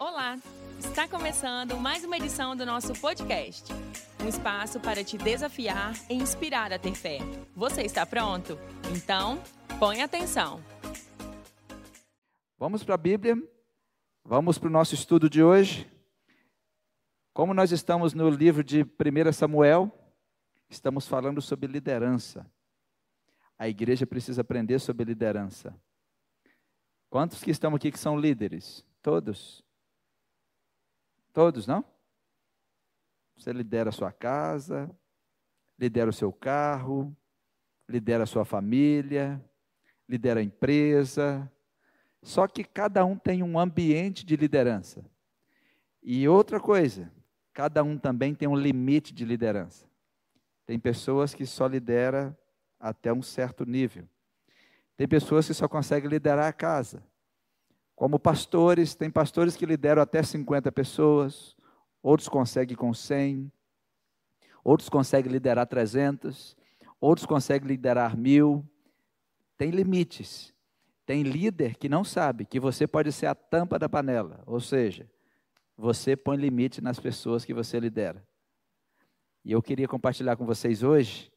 Olá! Está começando mais uma edição do nosso podcast. Um espaço para te desafiar e inspirar a ter fé. Você está pronto? Então, põe atenção. Vamos para a Bíblia? Vamos para o nosso estudo de hoje. Como nós estamos no livro de 1 Samuel, estamos falando sobre liderança. A igreja precisa aprender sobre liderança. Quantos que estão aqui que são líderes? Todos. Todos, não? Você lidera a sua casa, lidera o seu carro, lidera a sua família, lidera a empresa. Só que cada um tem um ambiente de liderança. E outra coisa, cada um também tem um limite de liderança. Tem pessoas que só lidera até um certo nível. Tem pessoas que só conseguem liderar a casa. Como pastores, tem pastores que lideram até 50 pessoas, outros conseguem com 100, outros conseguem liderar 300, outros conseguem liderar mil. Tem limites. Tem líder que não sabe que você pode ser a tampa da panela, ou seja, você põe limite nas pessoas que você lidera. E eu queria compartilhar com vocês hoje,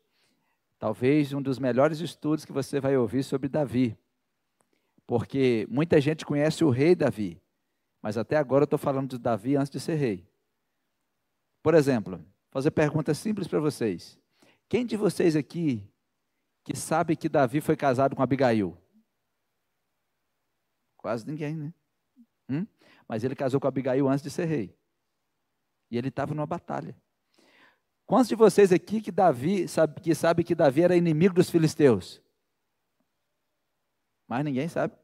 talvez um dos melhores estudos que você vai ouvir sobre Davi. Porque muita gente conhece o rei Davi, mas até agora eu estou falando de Davi antes de ser rei. Por exemplo, fazer pergunta simples para vocês. Quem de vocês aqui que sabe que Davi foi casado com Abigail? Quase ninguém, né? Hum? Mas ele casou com Abigail antes de ser rei. E ele estava numa batalha. Quantos de vocês aqui que Davi sabe que sabe que Davi era inimigo dos filisteus? Mas ninguém sabe.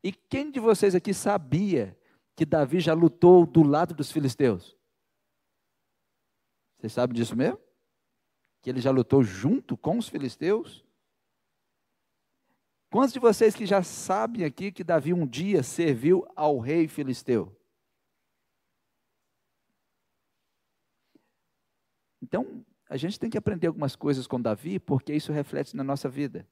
E quem de vocês aqui sabia que Davi já lutou do lado dos filisteus? Vocês sabem disso mesmo? Que ele já lutou junto com os filisteus? Quantos de vocês que já sabem aqui que Davi um dia serviu ao rei filisteu? Então, a gente tem que aprender algumas coisas com Davi, porque isso reflete na nossa vida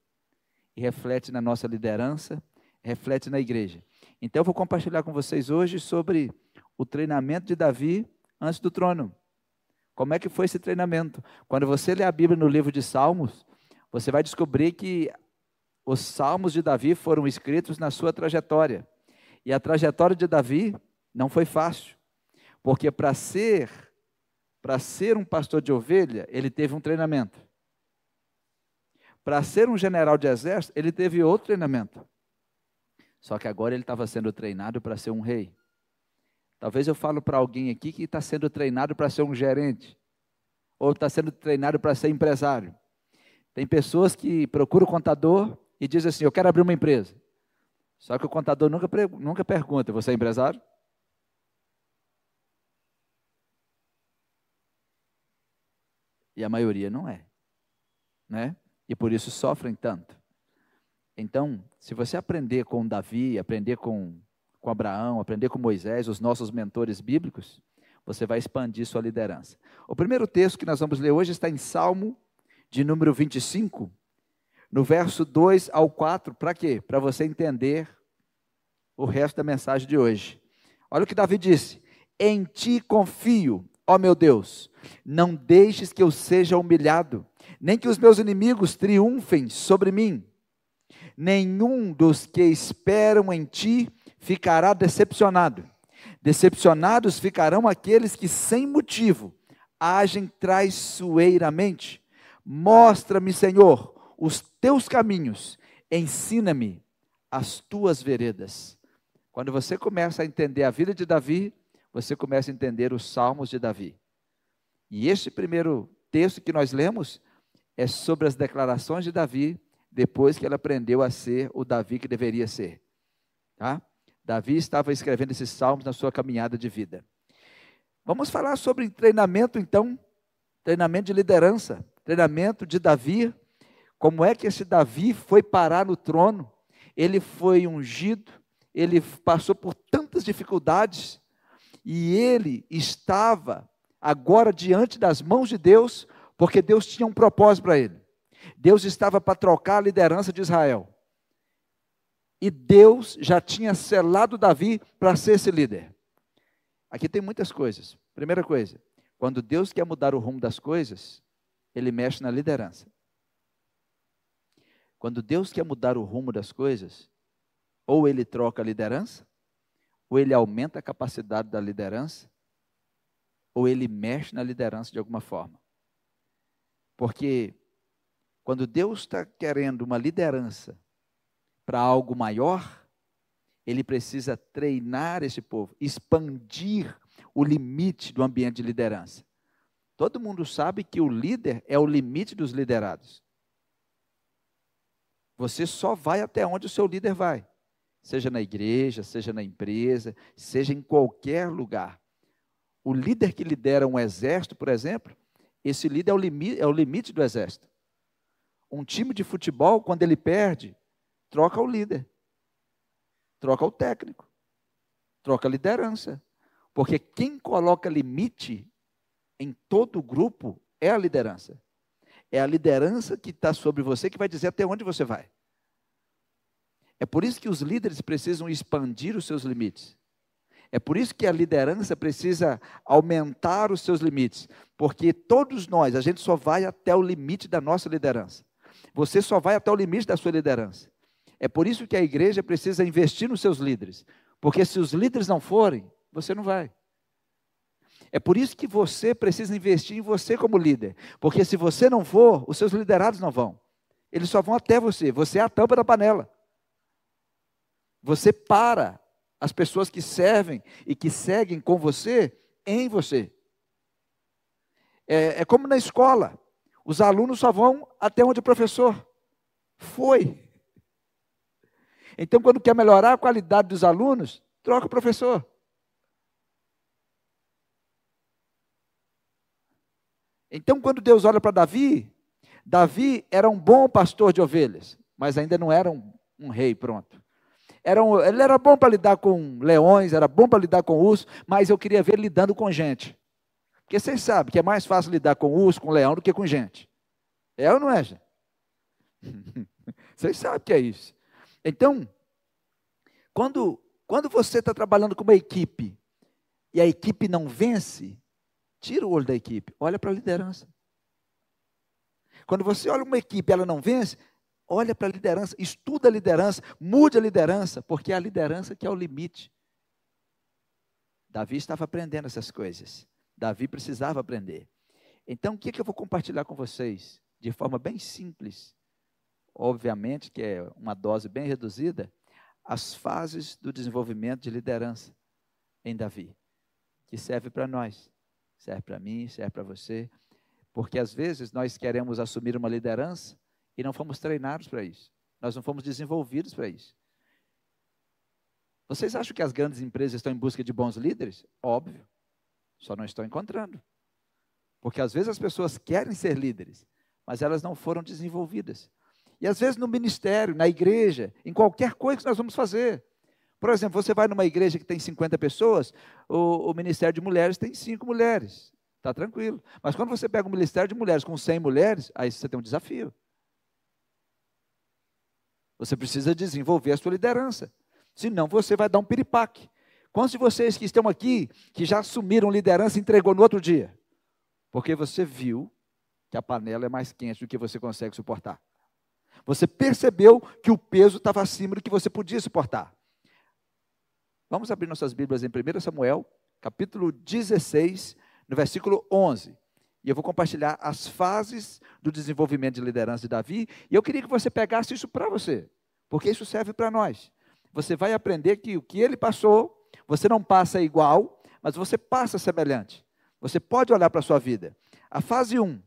e reflete na nossa liderança, reflete na igreja. Então eu vou compartilhar com vocês hoje sobre o treinamento de Davi antes do trono. Como é que foi esse treinamento? Quando você lê a Bíblia no livro de Salmos, você vai descobrir que os salmos de Davi foram escritos na sua trajetória. E a trajetória de Davi não foi fácil, porque para ser para ser um pastor de ovelha, ele teve um treinamento. Para ser um general de exército, ele teve outro treinamento. Só que agora ele estava sendo treinado para ser um rei. Talvez eu falo para alguém aqui que está sendo treinado para ser um gerente, ou está sendo treinado para ser empresário. Tem pessoas que procuram o contador e dizem assim: Eu quero abrir uma empresa. Só que o contador nunca, nunca pergunta: Você é empresário? E a maioria não é. Né? E por isso sofrem tanto. Então, se você aprender com Davi, aprender com, com Abraão, aprender com Moisés, os nossos mentores bíblicos, você vai expandir sua liderança. O primeiro texto que nós vamos ler hoje está em Salmo, de número 25, no verso 2 ao 4. Para quê? Para você entender o resto da mensagem de hoje. Olha o que Davi disse: Em ti confio, ó meu Deus, não deixes que eu seja humilhado nem que os meus inimigos triunfem sobre mim. Nenhum dos que esperam em ti ficará decepcionado. Decepcionados ficarão aqueles que, sem motivo, agem traiçoeiramente. Mostra-me, Senhor, os teus caminhos, ensina-me as tuas veredas. Quando você começa a entender a vida de Davi, você começa a entender os salmos de Davi. E este primeiro texto que nós lemos é sobre as declarações de Davi depois que ele aprendeu a ser o Davi que deveria ser. Tá? Davi estava escrevendo esses salmos na sua caminhada de vida. Vamos falar sobre treinamento então, treinamento de liderança, treinamento de Davi. Como é que esse Davi foi parar no trono? Ele foi ungido, ele passou por tantas dificuldades e ele estava agora diante das mãos de Deus porque Deus tinha um propósito para ele. Deus estava para trocar a liderança de Israel. e Deus já tinha selado Davi para ser esse líder. Aqui tem muitas coisas. Primeira coisa, quando Deus quer mudar o rumo das coisas, ele mexe na liderança. Quando Deus quer mudar o rumo das coisas, ou ele troca a liderança, ou ele aumenta a capacidade da liderança, ou ele mexe na liderança de alguma forma. Porque quando Deus está querendo uma liderança para algo maior, ele precisa treinar esse povo, expandir o limite do ambiente de liderança. Todo mundo sabe que o líder é o limite dos liderados. Você só vai até onde o seu líder vai, seja na igreja, seja na empresa, seja em qualquer lugar. O líder que lidera um exército, por exemplo, esse líder é o, limite, é o limite do exército. Um time de futebol, quando ele perde, troca o líder, troca o técnico, troca a liderança. Porque quem coloca limite em todo o grupo é a liderança. É a liderança que está sobre você que vai dizer até onde você vai. É por isso que os líderes precisam expandir os seus limites. É por isso que a liderança precisa aumentar os seus limites, porque todos nós, a gente só vai até o limite da nossa liderança. Você só vai até o limite da sua liderança. É por isso que a igreja precisa investir nos seus líderes, porque se os líderes não forem, você não vai. É por isso que você precisa investir em você como líder, porque se você não for, os seus liderados não vão. Eles só vão até você, você é a tampa da panela. Você para as pessoas que servem e que seguem com você em você. É, é como na escola. Os alunos só vão até onde o professor foi. Então, quando quer melhorar a qualidade dos alunos, troca o professor. Então, quando Deus olha para Davi, Davi era um bom pastor de ovelhas, mas ainda não era um, um rei pronto. Era um, ele era bom para lidar com leões, era bom para lidar com urso, mas eu queria ver ele lidando com gente. Porque vocês sabem que é mais fácil lidar com urso, com leão, do que com gente. É ou não é, gente? Vocês sabem que é isso. Então, quando, quando você está trabalhando com uma equipe e a equipe não vence, tira o olho da equipe, olha para a liderança. Quando você olha uma equipe e ela não vence, olha para a liderança, estuda a liderança, mude a liderança, porque é a liderança que é o limite. Davi estava aprendendo essas coisas. Davi precisava aprender. Então, o que, é que eu vou compartilhar com vocês? De forma bem simples, obviamente que é uma dose bem reduzida, as fases do desenvolvimento de liderança em Davi, que serve para nós, serve para mim, serve para você, porque às vezes nós queremos assumir uma liderança e não fomos treinados para isso. Nós não fomos desenvolvidos para isso. Vocês acham que as grandes empresas estão em busca de bons líderes? Óbvio. Só não estão encontrando. Porque às vezes as pessoas querem ser líderes, mas elas não foram desenvolvidas. E às vezes no ministério, na igreja, em qualquer coisa que nós vamos fazer. Por exemplo, você vai numa igreja que tem 50 pessoas, o, o Ministério de Mulheres tem 5 mulheres. Está tranquilo. Mas quando você pega um Ministério de Mulheres com 100 mulheres, aí você tem um desafio. Você precisa desenvolver a sua liderança. Senão você vai dar um piripaque. Quantos de vocês que estão aqui, que já assumiram liderança, entregou no outro dia? Porque você viu que a panela é mais quente do que você consegue suportar. Você percebeu que o peso estava acima do que você podia suportar. Vamos abrir nossas Bíblias em 1 Samuel, capítulo 16, no versículo 11. E eu vou compartilhar as fases do desenvolvimento de liderança de Davi. E eu queria que você pegasse isso para você, porque isso serve para nós. Você vai aprender que o que ele passou, você não passa igual, mas você passa semelhante. Você pode olhar para a sua vida. A fase 1.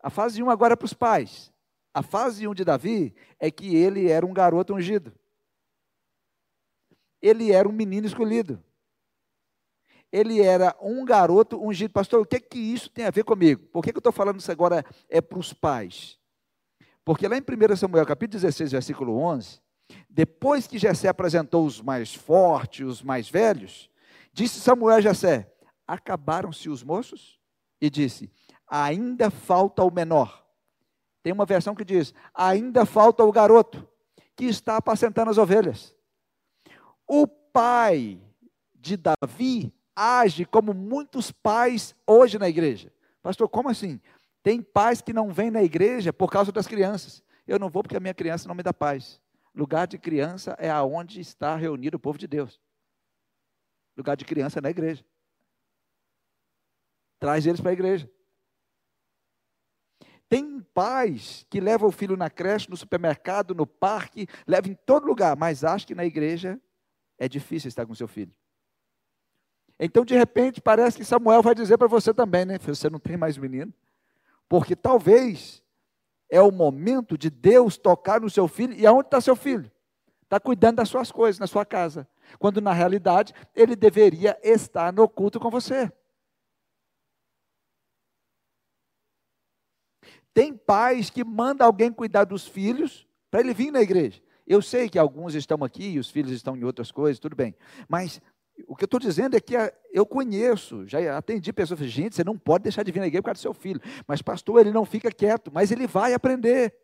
A fase 1 agora é para os pais. A fase 1 de Davi é que ele era um garoto ungido. Ele era um menino escolhido ele era um garoto ungido. Pastor, o que é que isso tem a ver comigo? Por que, que eu estou falando isso agora é para os pais? Porque lá em 1 Samuel, capítulo 16, versículo 11, depois que Jessé apresentou os mais fortes, os mais velhos, disse Samuel a Jessé, acabaram-se os moços? E disse, ainda falta o menor. Tem uma versão que diz, ainda falta o garoto, que está apacentando as ovelhas. O pai de Davi age como muitos pais hoje na igreja. Pastor, como assim? Tem pais que não vêm na igreja por causa das crianças. Eu não vou porque a minha criança não me dá paz. Lugar de criança é aonde está reunido o povo de Deus. Lugar de criança é na igreja. Traz eles para a igreja. Tem pais que levam o filho na creche, no supermercado, no parque, levam em todo lugar, mas acha que na igreja é difícil estar com seu filho. Então, de repente, parece que Samuel vai dizer para você também, né? Você não tem mais menino. Porque talvez é o momento de Deus tocar no seu filho. E aonde está seu filho? Está cuidando das suas coisas, na sua casa. Quando na realidade ele deveria estar no culto com você. Tem pais que mandam alguém cuidar dos filhos para ele vir na igreja. Eu sei que alguns estão aqui e os filhos estão em outras coisas, tudo bem. Mas o que eu estou dizendo é que eu conheço, já atendi pessoas, gente, você não pode deixar de vir na igreja por causa do seu filho. Mas, pastor, ele não fica quieto, mas ele vai aprender.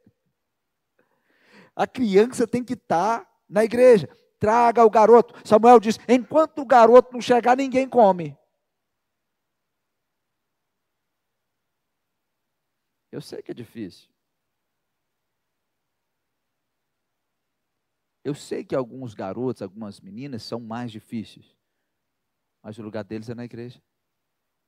A criança tem que estar tá na igreja. Traga o garoto. Samuel diz: enquanto o garoto não chegar, ninguém come. Eu sei que é difícil. Eu sei que alguns garotos, algumas meninas são mais difíceis. Mas o lugar deles é na igreja.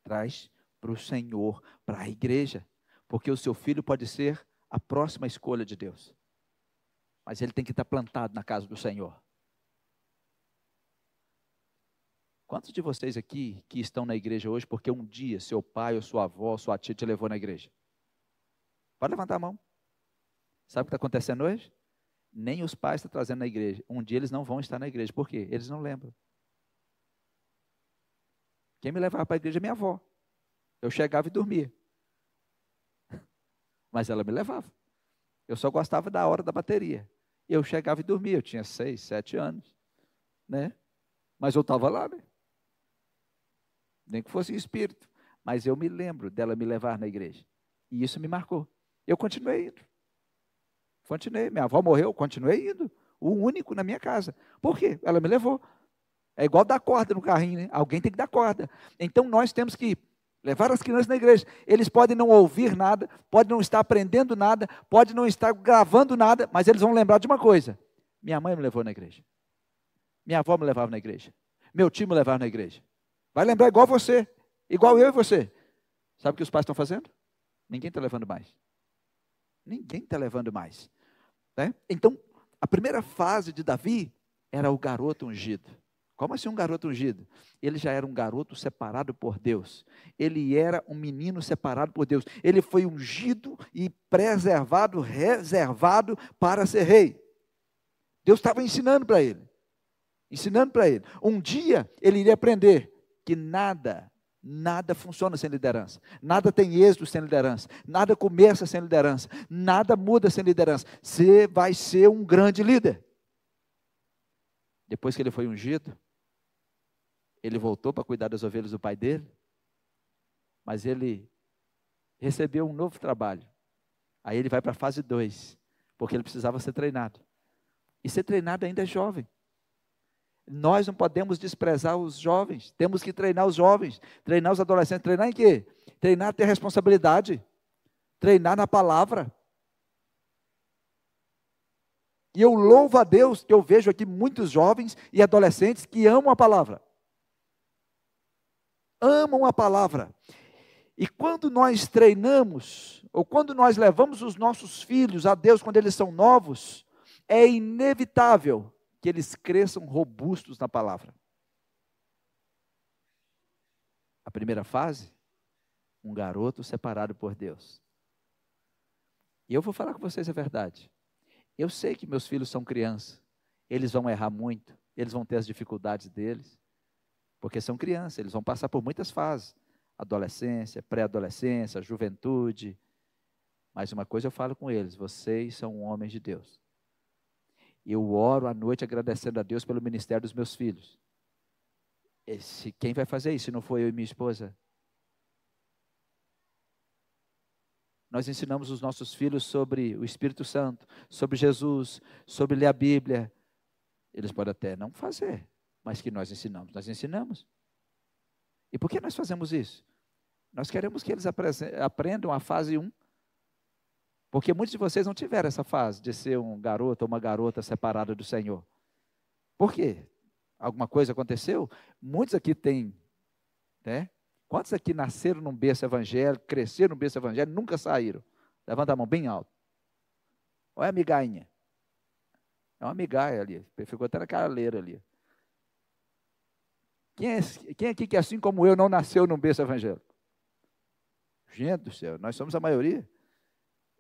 Traz para o Senhor, para a igreja. Porque o seu filho pode ser a próxima escolha de Deus. Mas ele tem que estar plantado na casa do Senhor. Quantos de vocês aqui que estão na igreja hoje porque um dia seu pai ou sua avó, sua tia te levou na igreja? Pode levantar a mão. Sabe o que está acontecendo hoje? Nem os pais estão trazendo na igreja. Um dia eles não vão estar na igreja. Por quê? Eles não lembram. Quem me levava para a igreja é minha avó. Eu chegava e dormia. Mas ela me levava. Eu só gostava da hora da bateria. Eu chegava e dormia. Eu tinha seis, sete anos. Né? Mas eu estava lá, né? Nem que fosse espírito. Mas eu me lembro dela me levar na igreja. E isso me marcou. Eu continuei indo. Continuei. Minha avó morreu, continuei indo. O único na minha casa. Por quê? Ela me levou. É igual dar corda no carrinho, né? Alguém tem que dar corda. Então nós temos que levar as crianças na igreja. Eles podem não ouvir nada, podem não estar aprendendo nada, podem não estar gravando nada, mas eles vão lembrar de uma coisa: minha mãe me levou na igreja. Minha avó me levava na igreja. Meu tio me levava na igreja. Vai lembrar igual você, igual eu e você. Sabe o que os pais estão fazendo? Ninguém está levando mais. Ninguém está levando mais. Né? Então, a primeira fase de Davi era o garoto ungido. Como assim um garoto ungido? Ele já era um garoto separado por Deus. Ele era um menino separado por Deus. Ele foi ungido e preservado, reservado para ser rei. Deus estava ensinando para ele. Ensinando para ele. Um dia ele iria aprender que nada Nada funciona sem liderança. Nada tem êxito sem liderança. Nada começa sem liderança. Nada muda sem liderança. Você vai ser um grande líder. Depois que ele foi ungido, ele voltou para cuidar das ovelhas do pai dele. Mas ele recebeu um novo trabalho. Aí ele vai para a fase 2, porque ele precisava ser treinado. E ser treinado ainda é jovem. Nós não podemos desprezar os jovens, temos que treinar os jovens, treinar os adolescentes. Treinar em quê? Treinar a ter responsabilidade, treinar na palavra. E eu louvo a Deus que eu vejo aqui muitos jovens e adolescentes que amam a palavra. Amam a palavra. E quando nós treinamos, ou quando nós levamos os nossos filhos a Deus quando eles são novos, é inevitável que eles cresçam robustos na palavra. A primeira fase, um garoto separado por Deus. E eu vou falar com vocês a verdade. Eu sei que meus filhos são crianças, eles vão errar muito, eles vão ter as dificuldades deles, porque são crianças, eles vão passar por muitas fases adolescência, pré-adolescência, juventude. Mas uma coisa eu falo com eles: vocês são homens de Deus. Eu oro à noite agradecendo a Deus pelo ministério dos meus filhos. Esse, quem vai fazer isso não for eu e minha esposa? nós ensinamos os nossos filhos sobre o Espírito Santo, sobre Jesus, sobre ler a Bíblia. Eles podem até não fazer, mas que nós ensinamos, nós ensinamos. E por que nós fazemos isso? Nós queremos que eles aprendam a fase 1. Porque muitos de vocês não tiveram essa fase de ser um garoto ou uma garota separada do Senhor. Por quê? Alguma coisa aconteceu? Muitos aqui têm, né? Quantos aqui nasceram num berço evangélico, cresceram num berço evangélico, nunca saíram? Levanta a mão bem alto. Olha a migainha. É uma migaia ali. Ficou até na caraleira ali. Quem, é, quem aqui que, assim como eu, não nasceu num berço evangélico? Gente do céu, nós somos a maioria.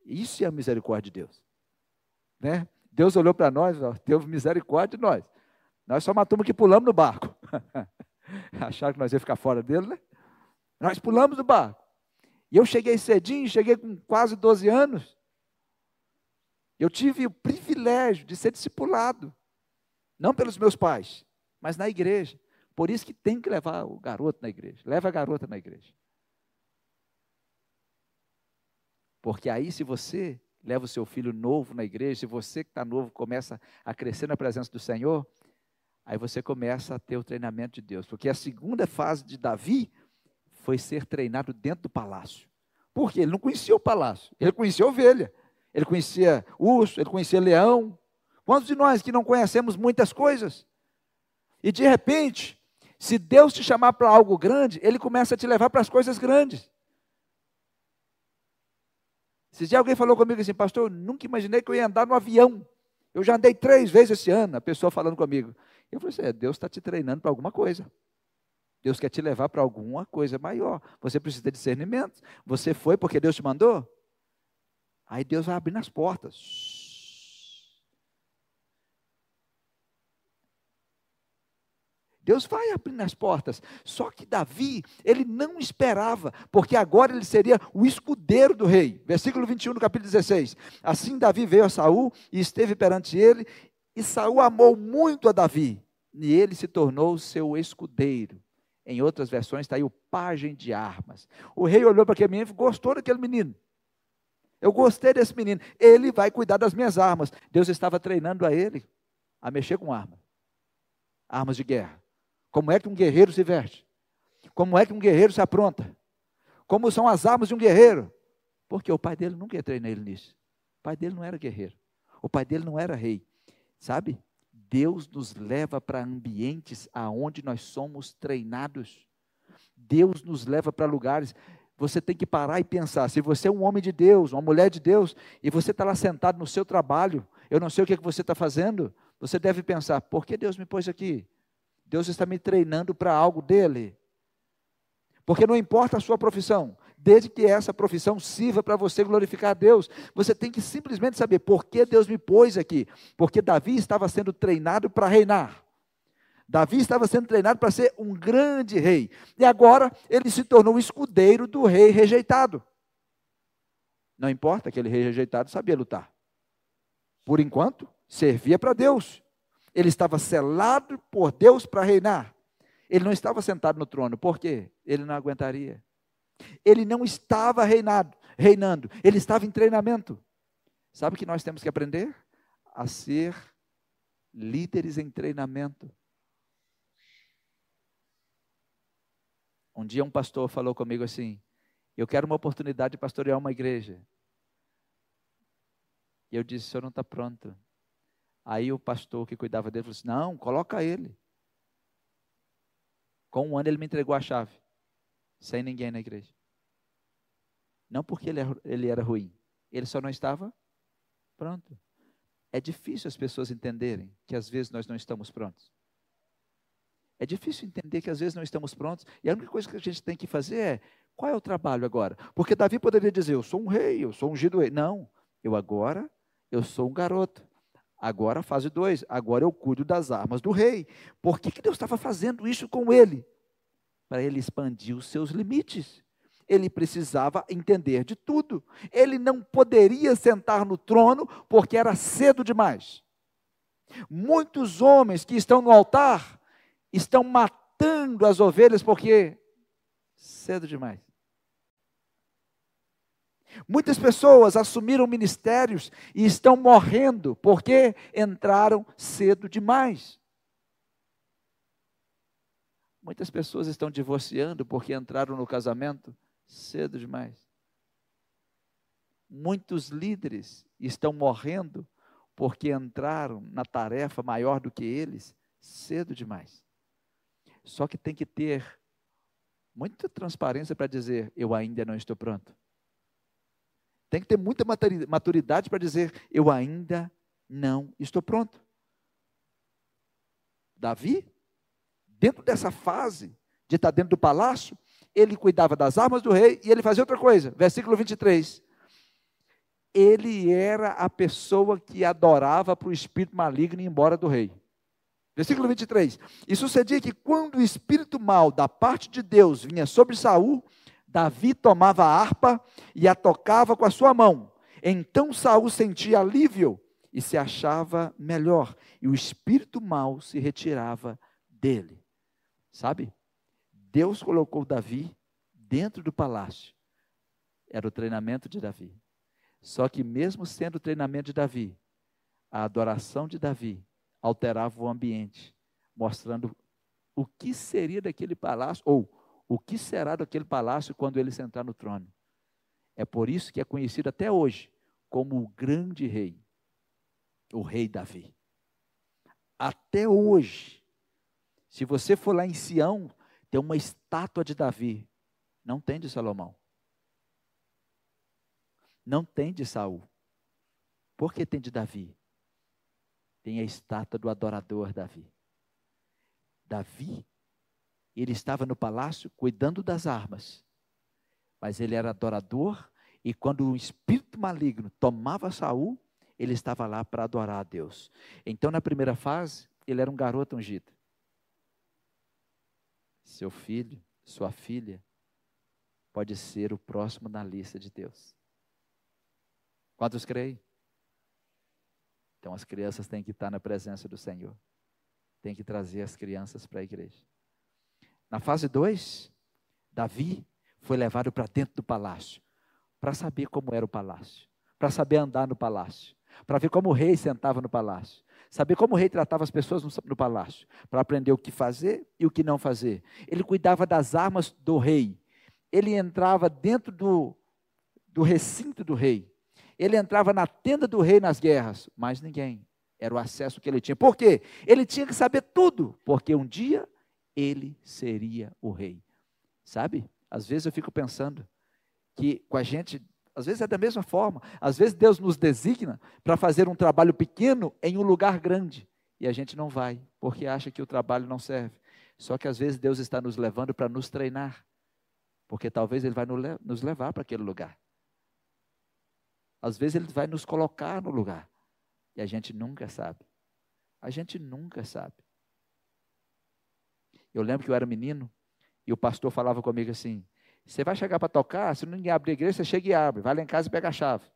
Isso é a misericórdia de Deus. Né? Deus olhou para nós, ó, teve misericórdia de nós. Nós só matamos que pulamos no barco. Acharam que nós ia ficar fora dele, né? Nós pulamos do barco. E eu cheguei cedinho, cheguei com quase 12 anos. Eu tive o privilégio de ser discipulado, não pelos meus pais, mas na igreja. Por isso que tem que levar o garoto na igreja. Leva a garota na igreja. Porque aí, se você leva o seu filho novo na igreja, se você que está novo começa a crescer na presença do Senhor, aí você começa a ter o treinamento de Deus. Porque a segunda fase de Davi foi ser treinado dentro do palácio. Porque ele não conhecia o palácio, ele conhecia ovelha, ele conhecia urso, ele conhecia leão. Quantos de nós que não conhecemos muitas coisas? E de repente, se Deus te chamar para algo grande, Ele começa a te levar para as coisas grandes. Se dia alguém falou comigo assim, pastor, eu nunca imaginei que eu ia andar no avião. Eu já andei três vezes esse ano, a pessoa falando comigo. Eu falei assim, é, Deus está te treinando para alguma coisa. Deus quer te levar para alguma coisa maior. Você precisa de discernimento. Você foi porque Deus te mandou? Aí Deus vai abrir as portas. Deus vai abrindo as portas. Só que Davi, ele não esperava, porque agora ele seria o escudeiro do rei. Versículo 21 do capítulo 16. Assim Davi veio a Saul e esteve perante ele, e Saul amou muito a Davi, e ele se tornou seu escudeiro. Em outras versões está aí o pajem de armas. O rei olhou para aquele menino e gostou daquele menino. Eu gostei desse menino. Ele vai cuidar das minhas armas. Deus estava treinando a ele a mexer com armas. Armas de guerra. Como é que um guerreiro se veste? Como é que um guerreiro se apronta? Como são as armas de um guerreiro? Porque o pai dele nunca treinar ele nisso. O pai dele não era guerreiro. O pai dele não era rei. Sabe? Deus nos leva para ambientes aonde nós somos treinados. Deus nos leva para lugares. Você tem que parar e pensar. Se você é um homem de Deus, uma mulher de Deus, e você está lá sentado no seu trabalho, eu não sei o que, é que você está fazendo, você deve pensar: por que Deus me pôs aqui? Deus está me treinando para algo dele. Porque não importa a sua profissão, desde que essa profissão sirva para você glorificar a Deus. Você tem que simplesmente saber por que Deus me pôs aqui. Porque Davi estava sendo treinado para reinar. Davi estava sendo treinado para ser um grande rei. E agora ele se tornou escudeiro do rei rejeitado. Não importa, aquele rei rejeitado sabia lutar. Por enquanto, servia para Deus. Ele estava selado por Deus para reinar. Ele não estava sentado no trono, por quê? Ele não aguentaria. Ele não estava reinado, reinando, ele estava em treinamento. Sabe o que nós temos que aprender? A ser líderes em treinamento. Um dia um pastor falou comigo assim: Eu quero uma oportunidade de pastorear uma igreja. E eu disse: O senhor não está pronto. Aí o pastor que cuidava dele falou assim: Não, coloca ele. Com um ano ele me entregou a chave sem ninguém na igreja. Não porque ele, ele era ruim, ele só não estava pronto. É difícil as pessoas entenderem que às vezes nós não estamos prontos. É difícil entender que às vezes não estamos prontos. E a única coisa que a gente tem que fazer é: qual é o trabalho agora? Porque Davi poderia dizer: eu sou um rei, eu sou ungido rei. Não, eu agora, eu sou um garoto. Agora, fase 2, agora eu cuido das armas do rei. Por que, que Deus estava fazendo isso com ele? para ele expandir os seus limites. Ele precisava entender de tudo. Ele não poderia sentar no trono porque era cedo demais. Muitos homens que estão no altar estão matando as ovelhas porque cedo demais. Muitas pessoas assumiram ministérios e estão morrendo porque entraram cedo demais. Muitas pessoas estão divorciando porque entraram no casamento cedo demais. Muitos líderes estão morrendo porque entraram na tarefa maior do que eles cedo demais. Só que tem que ter muita transparência para dizer: eu ainda não estou pronto. Tem que ter muita maturidade para dizer: eu ainda não estou pronto. Davi, dentro dessa fase de estar dentro do palácio, ele cuidava das armas do rei e ele fazia outra coisa. Versículo 23. Ele era a pessoa que adorava para o espírito maligno ir embora do rei. Versículo 23. E sucedia que quando o espírito mal da parte de Deus vinha sobre Saul, Davi tomava a harpa e a tocava com a sua mão. Então Saul sentia alívio e se achava melhor, e o espírito mal se retirava dele. Sabe? Deus colocou Davi dentro do palácio. Era o treinamento de Davi. Só que, mesmo sendo o treinamento de Davi, a adoração de Davi alterava o ambiente, mostrando o que seria daquele palácio, ou o que será daquele palácio quando ele sentar no trono. É por isso que é conhecido até hoje como o grande rei, o rei Davi. Até hoje, se você for lá em Sião, tem uma estátua de Davi. Não tem de Salomão. Não tem de Saul. Por que tem de Davi? Tem a estátua do adorador Davi. Davi, ele estava no palácio cuidando das armas. Mas ele era adorador e quando o espírito maligno tomava Saul, ele estava lá para adorar a Deus. Então, na primeira fase, ele era um garoto ungido seu filho, sua filha, pode ser o próximo na lista de Deus. Quantos creem? Então as crianças têm que estar na presença do Senhor. Tem que trazer as crianças para a igreja. Na fase 2, Davi foi levado para dentro do palácio, para saber como era o palácio, para saber andar no palácio, para ver como o rei sentava no palácio, saber como o rei tratava as pessoas no, no palácio, para aprender o que fazer e o que não fazer. Ele cuidava das armas do rei. Ele entrava dentro do, do recinto do rei. Ele entrava na tenda do rei nas guerras, mas ninguém. Era o acesso que ele tinha. Por quê? Ele tinha que saber tudo, porque um dia ele seria o rei. Sabe? Às vezes eu fico pensando que com a gente às vezes é da mesma forma. Às vezes Deus nos designa para fazer um trabalho pequeno em um lugar grande. E a gente não vai, porque acha que o trabalho não serve. Só que às vezes Deus está nos levando para nos treinar. Porque talvez Ele vai nos levar para aquele lugar. Às vezes Ele vai nos colocar no lugar. E a gente nunca sabe. A gente nunca sabe. Eu lembro que eu era menino e o pastor falava comigo assim: você vai chegar para tocar, se ninguém abrir a igreja, você chega e abre. Vai lá em casa e pega a chave.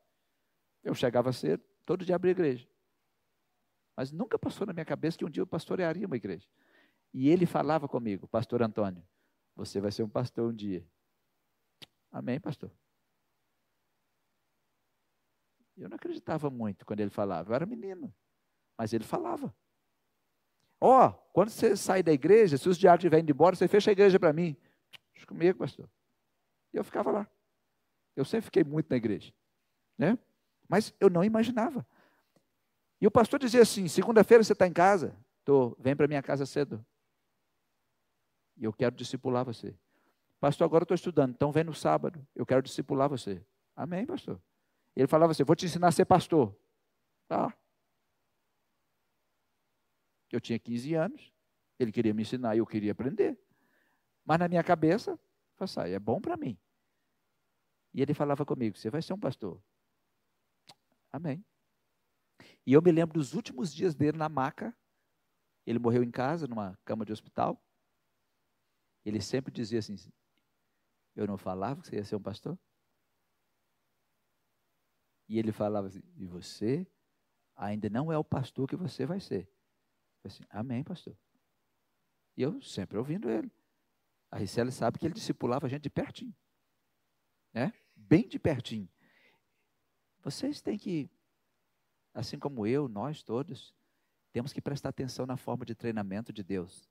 Eu chegava cedo, todo dia abria a igreja. Mas nunca passou na minha cabeça que um dia eu pastorearia uma igreja. E ele falava comigo, pastor Antônio, você vai ser um pastor um dia. Amém, pastor? Eu não acreditava muito quando ele falava, eu era menino. Mas ele falava. Ó, oh, quando você sai da igreja, se os diáconos estiverem indo embora, você fecha a igreja para mim. Deixa comigo, pastor. E eu ficava lá. Eu sempre fiquei muito na igreja. Né? Mas eu não imaginava. E o pastor dizia assim: segunda-feira você está em casa? Tô, vem para minha casa cedo. E eu quero discipular você. Pastor, agora eu estou estudando, então vem no sábado. Eu quero discipular você. Amém, pastor. Ele falava assim: vou te ensinar a ser pastor. Tá. Eu tinha 15 anos, ele queria me ensinar e eu queria aprender. Mas na minha cabeça, assim, é bom para mim. E ele falava comigo: Você vai ser um pastor. Amém. E eu me lembro dos últimos dias dele na maca. Ele morreu em casa, numa cama de hospital. Ele sempre dizia assim: Eu não falava que você ia ser um pastor? E ele falava assim: E você ainda não é o pastor que você vai ser. Assim, Amém, pastor. E eu sempre ouvindo ele. A Ricele sabe que ele discipulava a gente de pertinho. Né? bem de pertinho. Vocês têm que, assim como eu, nós todos, temos que prestar atenção na forma de treinamento de Deus.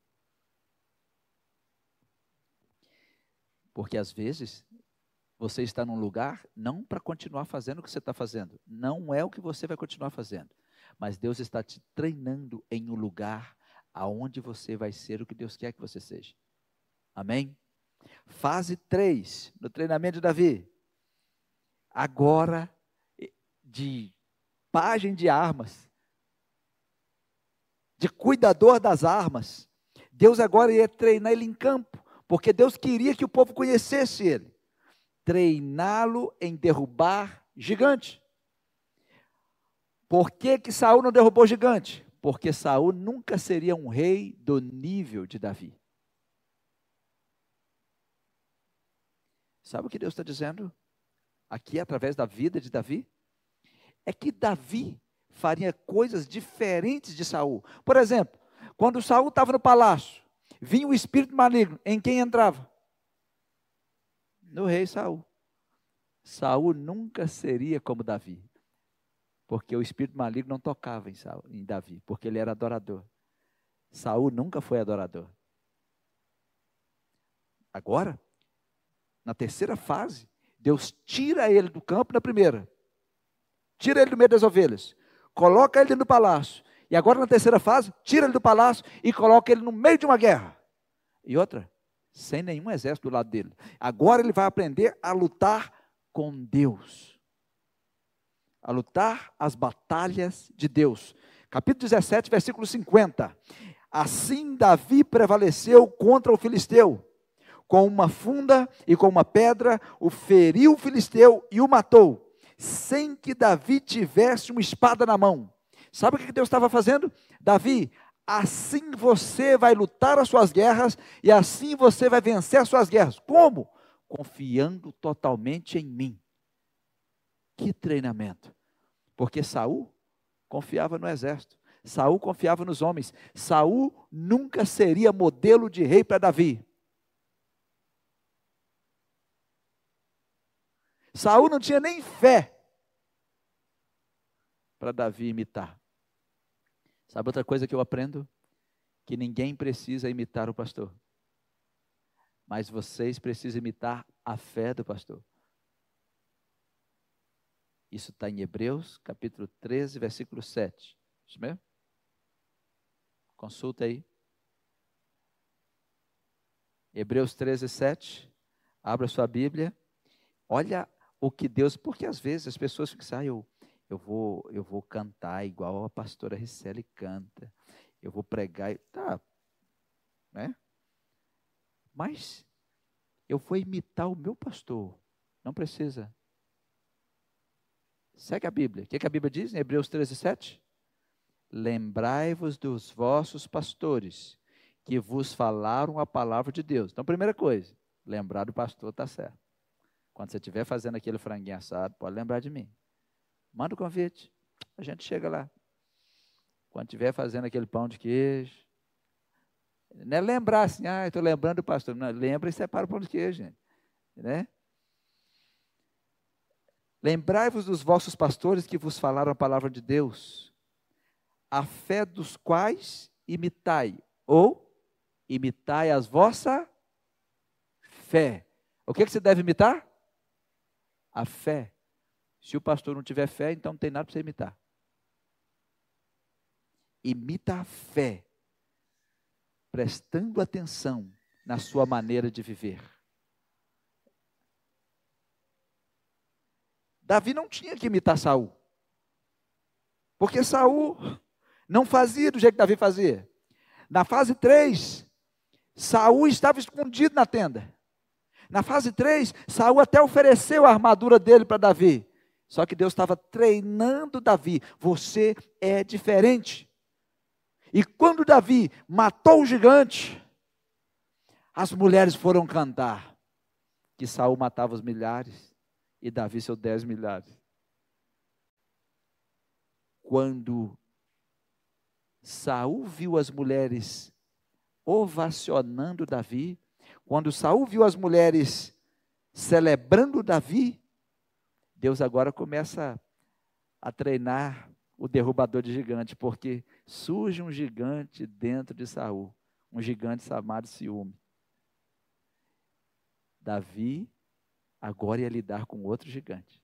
Porque às vezes você está num lugar não para continuar fazendo o que você está fazendo, não é o que você vai continuar fazendo, mas Deus está te treinando em um lugar aonde você vai ser o que Deus quer que você seja. Amém? Fase 3 no treinamento de Davi. Agora, de pagem de armas, de cuidador das armas. Deus agora ia treinar ele em campo, porque Deus queria que o povo conhecesse ele. Treiná-lo em derrubar gigante. Por que, que Saul não derrubou gigante? Porque Saul nunca seria um rei do nível de Davi. Sabe o que Deus está dizendo? Aqui, através da vida de Davi? É que Davi faria coisas diferentes de Saul. Por exemplo, quando Saul estava no palácio, vinha o espírito maligno, em quem entrava? No rei Saul. Saul nunca seria como Davi, porque o espírito maligno não tocava em, Saul, em Davi, porque ele era adorador. Saul nunca foi adorador. Agora, na terceira fase, Deus tira ele do campo na primeira. Tira ele do meio das ovelhas. Coloca ele no palácio. E agora na terceira fase, tira ele do palácio e coloca ele no meio de uma guerra. E outra, sem nenhum exército do lado dele. Agora ele vai aprender a lutar com Deus. A lutar as batalhas de Deus. Capítulo 17, versículo 50. Assim Davi prevaleceu contra o filisteu com uma funda e com uma pedra, o feriu o filisteu e o matou, sem que Davi tivesse uma espada na mão. Sabe o que Deus estava fazendo? Davi, assim você vai lutar as suas guerras e assim você vai vencer as suas guerras. Como? Confiando totalmente em mim. Que treinamento! Porque Saul confiava no exército. Saul confiava nos homens. Saul nunca seria modelo de rei para Davi. Saul não tinha nem fé para Davi imitar. Sabe outra coisa que eu aprendo? Que ninguém precisa imitar o pastor. Mas vocês precisam imitar a fé do pastor. Isso está em Hebreus, capítulo 13, versículo 7. Isso mesmo? Consulta aí. Hebreus 13, 7. Abra sua Bíblia. Olha o que Deus, porque às vezes as pessoas ficam assim, ah, eu, eu, vou, eu vou cantar igual a pastora Ricelli canta, eu vou pregar, tá, né? Mas eu vou imitar o meu pastor, não precisa. Segue a Bíblia. O que, que a Bíblia diz em Hebreus 13, 7? Lembrai-vos dos vossos pastores, que vos falaram a palavra de Deus. Então, primeira coisa, lembrar do pastor está certo. Quando você estiver fazendo aquele franguinho assado, pode lembrar de mim. Manda o convite. A gente chega lá. Quando estiver fazendo aquele pão de queijo. Não é lembrar assim, ah, estou lembrando do pastor. Não, lembra e separa o pão de queijo, gente. Né? Lembrai-vos dos vossos pastores que vos falaram a palavra de Deus, a fé dos quais imitai, ou imitai as vossa fé. O que, que você deve imitar? a fé. Se o pastor não tiver fé, então não tem nada para você imitar. Imita a fé, prestando atenção na sua maneira de viver. Davi não tinha que imitar Saul. Porque Saul não fazia do jeito que Davi fazia. Na fase 3, Saul estava escondido na tenda. Na fase 3, Saul até ofereceu a armadura dele para Davi. Só que Deus estava treinando Davi. Você é diferente. E quando Davi matou o gigante, as mulheres foram cantar que Saul matava os milhares e Davi seus dez milhares. Quando Saul viu as mulheres ovacionando Davi, quando Saul viu as mulheres celebrando Davi, Deus agora começa a treinar o derrubador de gigante, porque surge um gigante dentro de Saul, um gigante chamado ciúme. Davi agora ia lidar com outro gigante.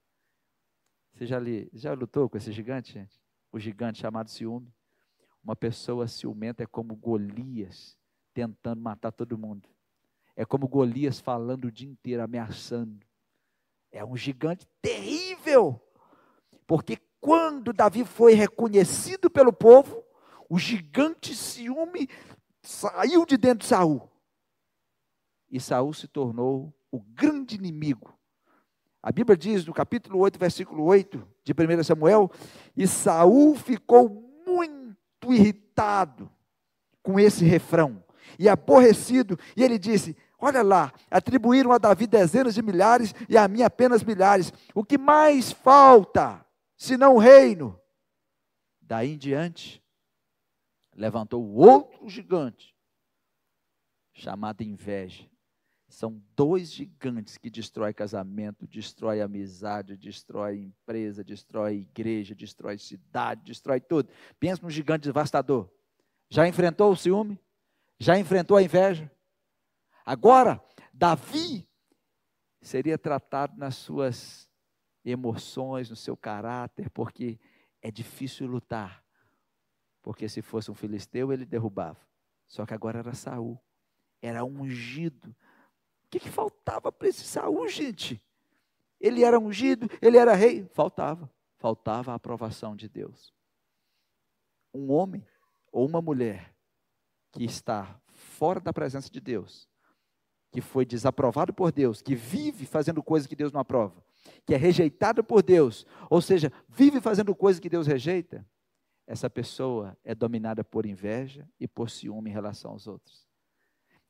Você já, li, já lutou com esse gigante, gente? O gigante chamado ciúme. Uma pessoa ciumenta é como Golias tentando matar todo mundo. É como Golias falando o dia inteiro, ameaçando. É um gigante terrível. Porque quando Davi foi reconhecido pelo povo, o gigante ciúme saiu de dentro de Saul. E Saul se tornou o grande inimigo. A Bíblia diz no capítulo 8, versículo 8 de 1 Samuel, e Saul ficou muito irritado com esse refrão e aborrecido, e ele disse: Olha lá, atribuíram a Davi dezenas de milhares e a mim apenas milhares. O que mais falta, senão o reino? Daí em diante, levantou outro gigante, chamado inveja. São dois gigantes que destrói casamento, destrói amizade, destrói empresa, destrói igreja, destrói cidade, destrói tudo. Pensa num gigante devastador. Já enfrentou o ciúme? Já enfrentou a inveja? Agora, Davi seria tratado nas suas emoções, no seu caráter, porque é difícil lutar. Porque se fosse um filisteu, ele derrubava. Só que agora era Saul. Era ungido. Que, que faltava para esse Saul, gente? Ele era ungido, ele era rei. Faltava. Faltava a aprovação de Deus. Um homem ou uma mulher que está fora da presença de Deus, que foi desaprovado por Deus, que vive fazendo coisas que Deus não aprova, que é rejeitado por Deus, ou seja, vive fazendo coisas que Deus rejeita, essa pessoa é dominada por inveja e por ciúme em relação aos outros.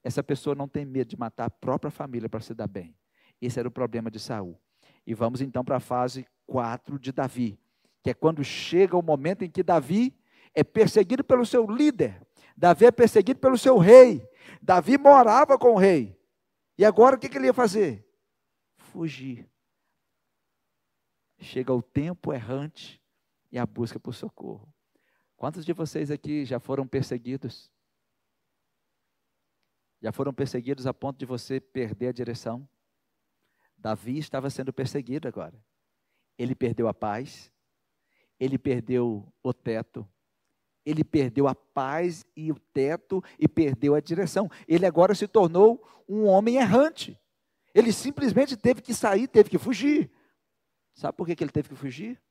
Essa pessoa não tem medo de matar a própria família para se dar bem. Esse era o problema de Saul. E vamos então para a fase 4 de Davi, que é quando chega o momento em que Davi é perseguido pelo seu líder. Davi é perseguido pelo seu rei. Davi morava com o rei. E agora o que, que ele ia fazer? Fugir. Chega o tempo errante e a busca por socorro. Quantos de vocês aqui já foram perseguidos? Já foram perseguidos a ponto de você perder a direção? Davi estava sendo perseguido agora. Ele perdeu a paz, ele perdeu o teto, ele perdeu a paz e o teto e perdeu a direção. Ele agora se tornou um homem errante. Ele simplesmente teve que sair, teve que fugir. Sabe por que ele teve que fugir?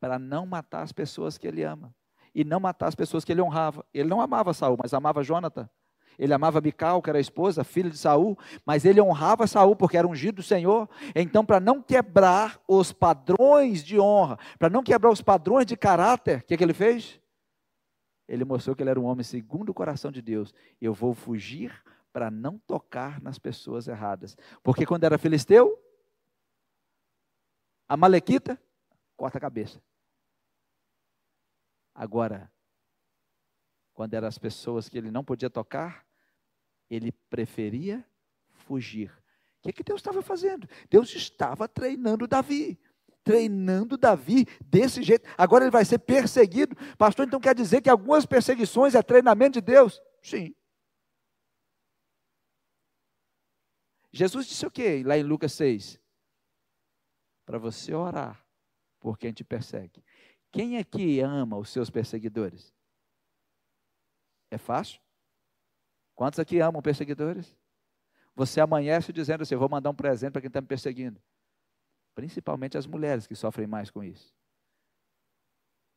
Para não matar as pessoas que ele ama. E não matar as pessoas que ele honrava. Ele não amava Saul, mas amava Jonathan. Ele amava Mical, que era a esposa, filha de Saul, mas ele honrava Saul porque era ungido do Senhor. Então, para não quebrar os padrões de honra, para não quebrar os padrões de caráter, o que, que ele fez? ele mostrou que ele era um homem segundo o coração de Deus. Eu vou fugir para não tocar nas pessoas erradas. Porque quando era filisteu, a malequita corta a cabeça. Agora, quando eram as pessoas que ele não podia tocar, ele preferia fugir. O que, é que Deus estava fazendo? Deus estava treinando Davi treinando Davi desse jeito. Agora ele vai ser perseguido. Pastor, então quer dizer que algumas perseguições é treinamento de Deus? Sim. Jesus disse o quê? Lá em Lucas 6. Para você orar por quem te persegue. Quem aqui ama os seus perseguidores? É fácil? Quantos aqui amam perseguidores? Você amanhece dizendo assim: vou mandar um presente para quem está me perseguindo principalmente as mulheres que sofrem mais com isso.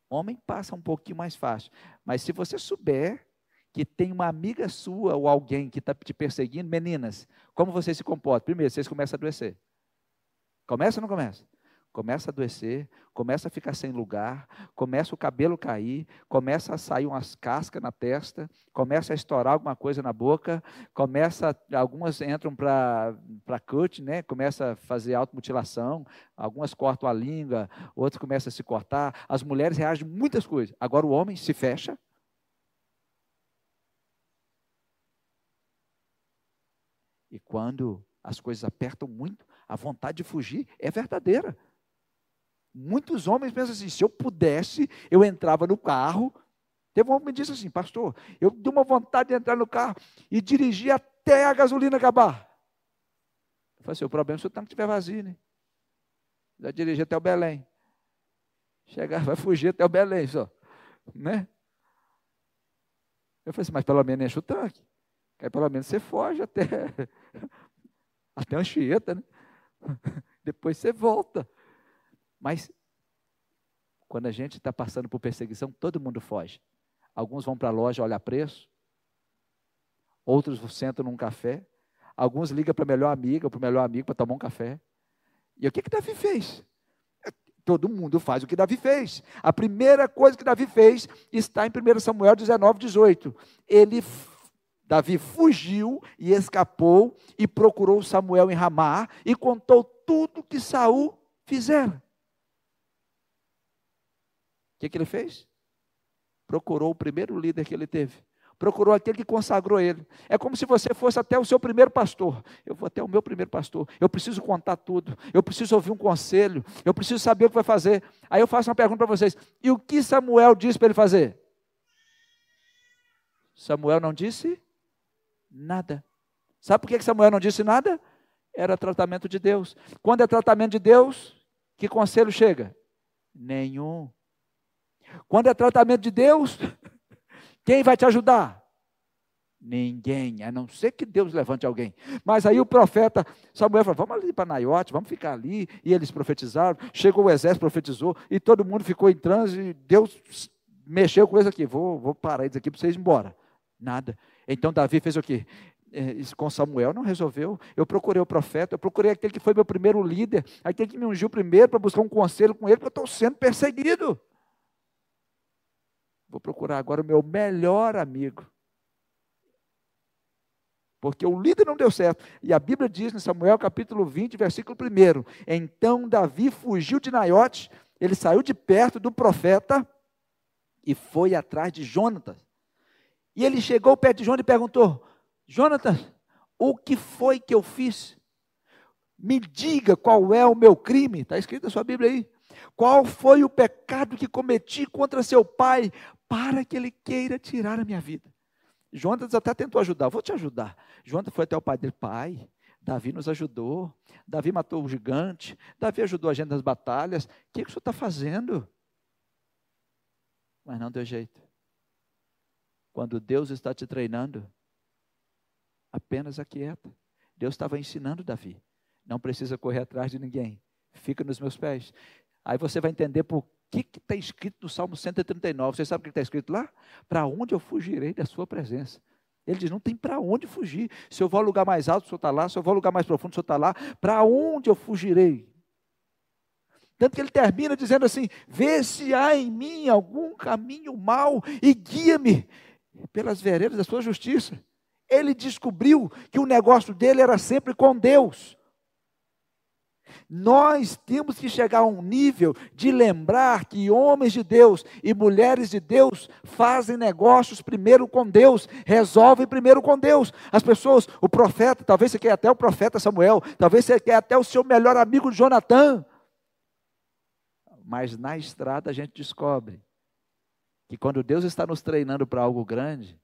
Homem passa um pouquinho mais fácil, mas se você souber que tem uma amiga sua ou alguém que está te perseguindo, meninas, como você se comporta? Primeiro, vocês começam a adoecer. Começa ou não começa? Começa a adoecer, começa a ficar sem lugar, começa o cabelo cair, começa a sair umas cascas na testa, começa a estourar alguma coisa na boca, começa, algumas entram para cut, né? começa a fazer automutilação, algumas cortam a língua, outras começam a se cortar, as mulheres reagem a muitas coisas. Agora o homem se fecha, E quando as coisas apertam muito, a vontade de fugir é verdadeira. Muitos homens pensam assim: se eu pudesse, eu entrava no carro. Teve um homem que me disse assim, pastor, eu dei uma vontade de entrar no carro e dirigir até a gasolina acabar. Eu falei assim: o problema é se o tanque estiver vazio, né? Vai dirigir até o Belém. Chegar, vai fugir até o Belém só. Né? Eu falei assim, mas pelo menos enche o tanque. Aí pelo menos você foge até, até Anchieta, né? Depois você volta. Mas quando a gente está passando por perseguição, todo mundo foge. Alguns vão para a loja olhar preço, outros sentam num café, alguns ligam para a melhor amiga, para o melhor amigo para tomar um café. E o que que Davi fez? Todo mundo faz o que Davi fez. A primeira coisa que Davi fez está em 1 Samuel 19, 18. Ele Davi fugiu e escapou e procurou Samuel em Ramá e contou tudo que Saul fizera. O que, que ele fez? Procurou o primeiro líder que ele teve. Procurou aquele que consagrou ele. É como se você fosse até o seu primeiro pastor. Eu vou até o meu primeiro pastor. Eu preciso contar tudo. Eu preciso ouvir um conselho. Eu preciso saber o que vai fazer. Aí eu faço uma pergunta para vocês. E o que Samuel disse para ele fazer? Samuel não disse nada. Sabe por que Samuel não disse nada? Era tratamento de Deus. Quando é tratamento de Deus, que conselho chega? Nenhum. Quando é tratamento de Deus, quem vai te ajudar? Ninguém, a não ser que Deus levante alguém. Mas aí o profeta Samuel falou: vamos ali para Naiote, vamos ficar ali. E eles profetizaram. Chegou o exército, profetizou, e todo mundo ficou em transe. Deus mexeu com isso aqui: vou, vou parar isso aqui para vocês ir embora. Nada. Então Davi fez o quê? É, com Samuel não resolveu. Eu procurei o profeta, eu procurei aquele que foi meu primeiro líder, aquele que me ungiu primeiro para buscar um conselho com ele, porque eu estou sendo perseguido. Vou procurar agora o meu melhor amigo. Porque o líder não deu certo. E a Bíblia diz em Samuel capítulo 20, versículo 1: Então Davi fugiu de Naiote, ele saiu de perto do profeta e foi atrás de Jonatas e ele chegou perto de Jonas e perguntou: Jonathan, o que foi que eu fiz? Me diga qual é o meu crime. Está escrito na sua Bíblia aí. Qual foi o pecado que cometi contra seu pai para que ele queira tirar a minha vida? Jonas até tentou ajudar. Vou te ajudar. Jonas foi até o pai dele. Pai, Davi nos ajudou. Davi matou o gigante. Davi ajudou a gente nas batalhas. O que, que o senhor está fazendo? Mas não deu jeito. Quando Deus está te treinando, apenas aquieta. Deus estava ensinando Davi. Não precisa correr atrás de ninguém. Fica nos meus pés. Aí você vai entender por que está escrito no Salmo 139. Você sabe o que está escrito lá? Para onde eu fugirei da sua presença? Ele diz: não tem para onde fugir. Se eu vou ao lugar mais alto, o senhor está lá. Se eu vou ao lugar mais profundo, o senhor está lá. Para onde eu fugirei? Tanto que ele termina dizendo assim: vê se há em mim algum caminho mau e guia-me pelas veredas da sua justiça. Ele descobriu que o negócio dele era sempre com Deus. Nós temos que chegar a um nível de lembrar que homens de Deus e mulheres de Deus fazem negócios primeiro com Deus, resolvem primeiro com Deus. As pessoas, o profeta, talvez você quer até o profeta Samuel, talvez você quer até o seu melhor amigo Jonatã. Mas na estrada a gente descobre que quando Deus está nos treinando para algo grande,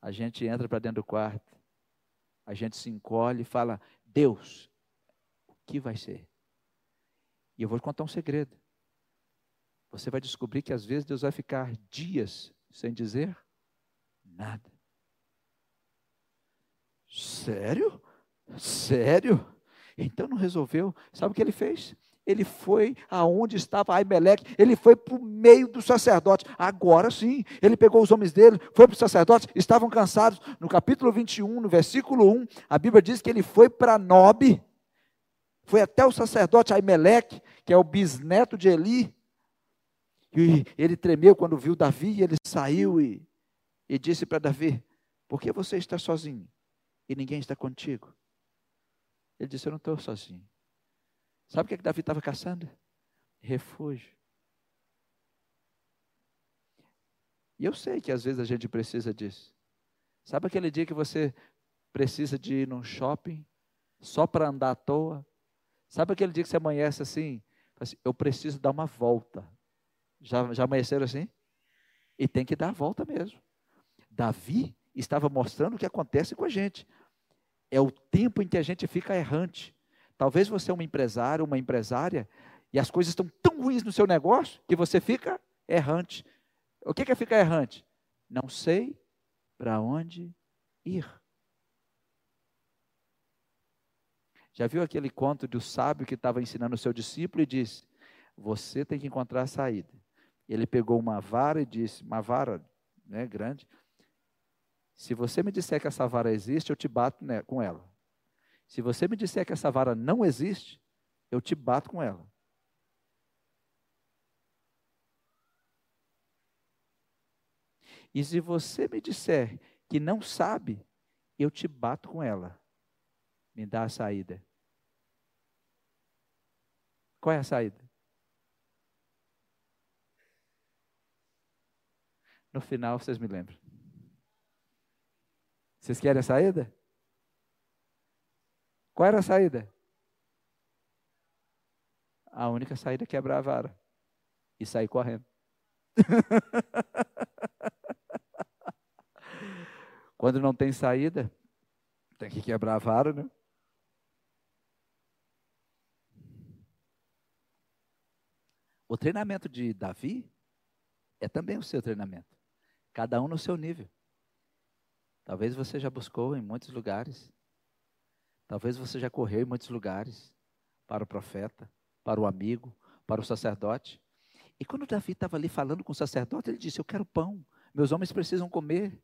a gente entra para dentro do quarto, a gente se encolhe e fala: Deus, que vai ser? E eu vou te contar um segredo. Você vai descobrir que às vezes Deus vai ficar dias sem dizer nada. Sério? Sério? Então não resolveu. Sabe o que ele fez? ele foi aonde estava Aimeleque, ele foi para o meio dos sacerdotes. Agora sim, ele pegou os homens dele, foi para os sacerdotes, estavam cansados. No capítulo 21, no versículo 1, a Bíblia diz que ele foi para Nob, foi até o sacerdote Aimeleque, que é o bisneto de Eli. E ele tremeu quando viu Davi, e ele saiu e, e disse para Davi: Por que você está sozinho e ninguém está contigo? Ele disse: Eu não estou sozinho. Sabe o que, é que Davi estava caçando? Refúgio. E eu sei que às vezes a gente precisa disso. Sabe aquele dia que você precisa de ir num shopping só para andar à toa? Sabe aquele dia que você amanhece assim, assim, eu preciso dar uma volta. Já, já amanheceram assim? E tem que dar a volta mesmo. Davi estava mostrando o que acontece com a gente. É o tempo em que a gente fica errante. Talvez você é um empresário, uma empresária, e as coisas estão tão ruins no seu negócio que você fica errante. O que é ficar errante? Não sei para onde ir. Já viu aquele conto do sábio que estava ensinando o seu discípulo e disse: Você tem que encontrar a saída. Ele pegou uma vara e disse: Uma vara né, grande. Se você me disser que essa vara existe, eu te bato né, com ela. Se você me disser que essa vara não existe, eu te bato com ela. E se você me disser que não sabe, eu te bato com ela. Me dá a saída. Qual é a saída? No final, vocês me lembram. Vocês querem a saída? Qual era a saída? A única saída é quebrar a vara e sair correndo. Quando não tem saída, tem que quebrar a vara, né? O treinamento de Davi é também o seu treinamento. Cada um no seu nível. Talvez você já buscou em muitos lugares. Talvez você já correu em muitos lugares para o profeta, para o amigo, para o sacerdote. E quando Davi estava ali falando com o sacerdote, ele disse: Eu quero pão, meus homens precisam comer.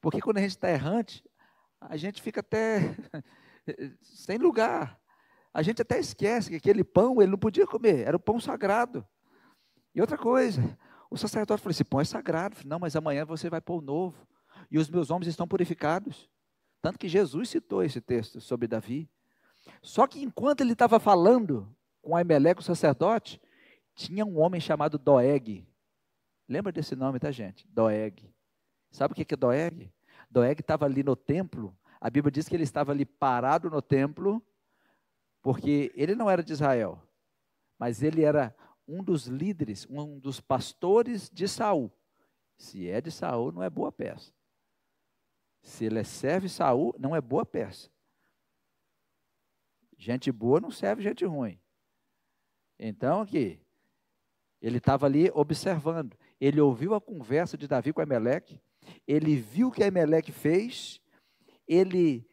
Porque quando a gente está errante, a gente fica até sem lugar. A gente até esquece que aquele pão ele não podia comer, era o pão sagrado. E outra coisa, o sacerdote falou: esse pão é sagrado. Não, mas amanhã você vai pôr o novo. E os meus homens estão purificados. Tanto que Jesus citou esse texto sobre Davi. Só que enquanto ele estava falando com Aimeleque, o sacerdote, tinha um homem chamado Doeg. Lembra desse nome, tá, gente? Doeg. Sabe o que é Doeg? Doeg estava ali no templo. A Bíblia diz que ele estava ali parado no templo, porque ele não era de Israel, mas ele era um dos líderes, um dos pastores de Saul. Se é de Saul, não é boa peça. Se ele serve Saul, não é boa peça. Gente boa não serve gente ruim. Então, aqui, ele estava ali observando. Ele ouviu a conversa de Davi com Emelec ele viu o que Emelec fez, ele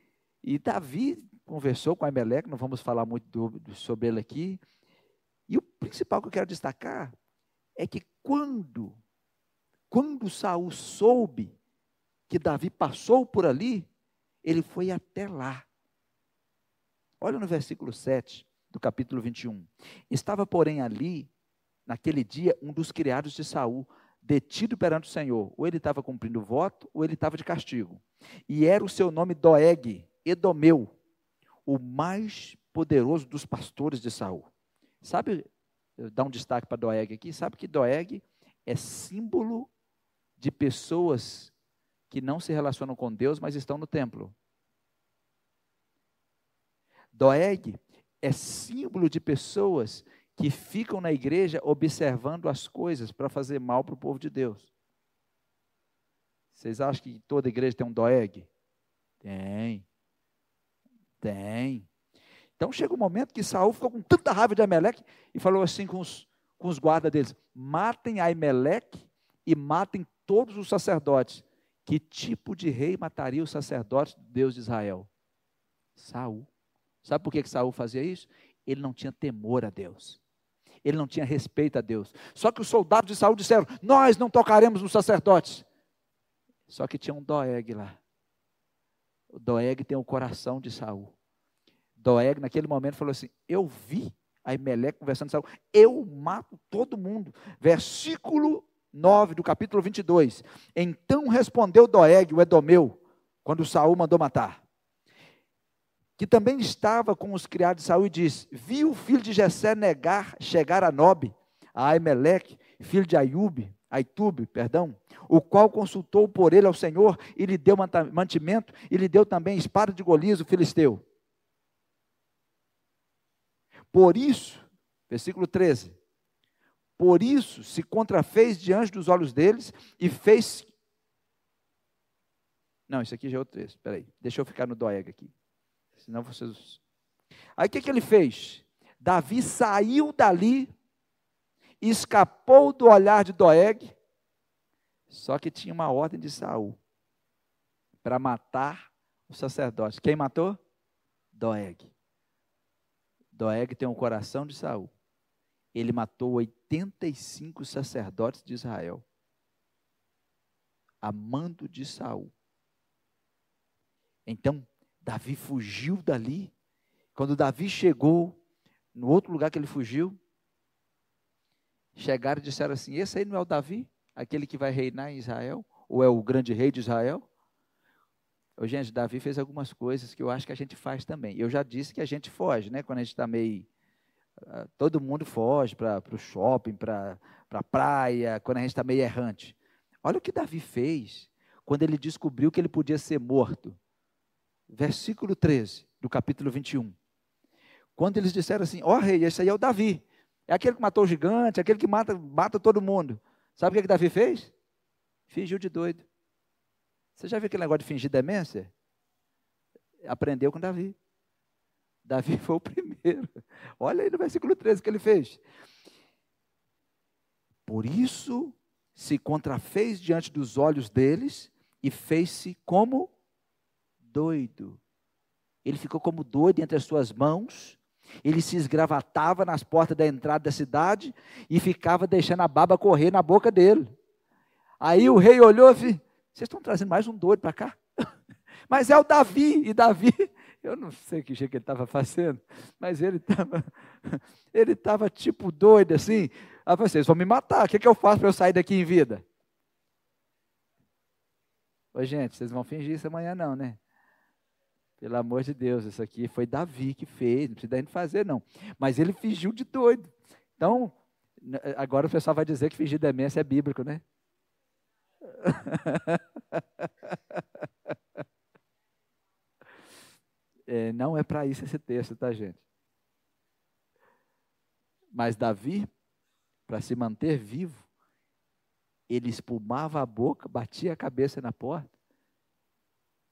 e Davi conversou com Emelec, não vamos falar muito do, do, sobre ele aqui. E o principal que eu quero destacar é que quando quando Saul soube que Davi passou por ali, ele foi até lá. Olha no versículo 7 do capítulo 21. Estava, porém, ali, naquele dia, um dos criados de Saul, detido perante o Senhor. Ou ele estava cumprindo o voto, ou ele estava de castigo. E era o seu nome Doeg, Edomeu, o mais poderoso dos pastores de Saul. Sabe, dar um destaque para Doeg aqui, sabe que Doeg é símbolo de pessoas que não se relacionam com Deus, mas estão no templo. Doeg é símbolo de pessoas que ficam na igreja observando as coisas para fazer mal para o povo de Deus. Vocês acham que toda igreja tem um doeg? Tem. Tem. Então chega um momento que Saul ficou com tanta raiva de Ameleque e falou assim com os, com os guardas deles: matem Ameleque e matem todos os sacerdotes. Que tipo de rei mataria os sacerdotes de Deus de Israel? Saul. Sabe por que, que Saul fazia isso? Ele não tinha temor a Deus ele não tinha respeito a Deus. Só que os soldados de Saul disseram: Nós não tocaremos nos sacerdotes. Só que tinha um Doeg lá. Doeg tem o coração de Saul. Doeg, naquele momento, falou assim: Eu vi a Emelec conversando com Saul, eu mato todo mundo. Versículo 9 do capítulo 22. Então respondeu Doeg, o Edomeu, quando Saul mandou matar que também estava com os criados de Saul, e disse: Viu o filho de Jessé negar, chegar a Nobe, a Aimeleque, filho de Aiube, Aitube, perdão, o qual consultou por ele ao Senhor e lhe deu mantimento, e lhe deu também espada de Golias, o filisteu. Por isso, Versículo 13. Por isso se contrafez diante dos olhos deles e fez. Não, isso aqui já é outro texto. Espera aí. Deixa eu ficar no Doeg aqui. Senão vocês. Aí o que, que ele fez? Davi saiu dali, escapou do olhar de Doeg, só que tinha uma ordem de Saul para matar o sacerdote. Quem matou? Doeg. Doeg tem o um coração de Saul. Ele matou 85 sacerdotes de Israel. Amando de Saul. Então, Davi fugiu dali. Quando Davi chegou no outro lugar que ele fugiu, chegaram e disseram assim: Esse aí não é o Davi, aquele que vai reinar em Israel? Ou é o grande rei de Israel? Ô, gente, Davi fez algumas coisas que eu acho que a gente faz também. Eu já disse que a gente foge, né? Quando a gente está meio. Uh, todo mundo foge para o shopping, para a praia, quando a gente está meio errante. Olha o que Davi fez quando ele descobriu que ele podia ser morto. Versículo 13 do capítulo 21. Quando eles disseram assim: Ó oh, rei, esse aí é o Davi. É aquele que matou o gigante, aquele que mata, mata todo mundo. Sabe o que, que Davi fez? Fingiu de doido. Você já viu aquele negócio de fingir demência? Aprendeu com Davi. Davi foi o primeiro. Olha aí no versículo 13 o que ele fez. Por isso se contrafez diante dos olhos deles e fez-se como doido. Ele ficou como doido entre as suas mãos. Ele se esgravatava nas portas da entrada da cidade e ficava deixando a baba correr na boca dele. Aí o rei olhou e disse: vocês estão trazendo mais um doido para cá? Mas é o Davi, e Davi, eu não sei que jeito que ele estava fazendo, mas ele estava ele estava tipo doido assim. Ah, vocês vão me matar, o que, que eu faço para eu sair daqui em vida? Ô, gente, vocês vão fingir isso amanhã não, né? Pelo amor de Deus, isso aqui foi Davi que fez, não precisa gente fazer não. Mas ele fingiu de doido. Então, agora o pessoal vai dizer que fingir demência é bíblico, né? é, não é para isso esse texto, tá, gente? Mas Davi, para se manter vivo, ele espumava a boca, batia a cabeça na porta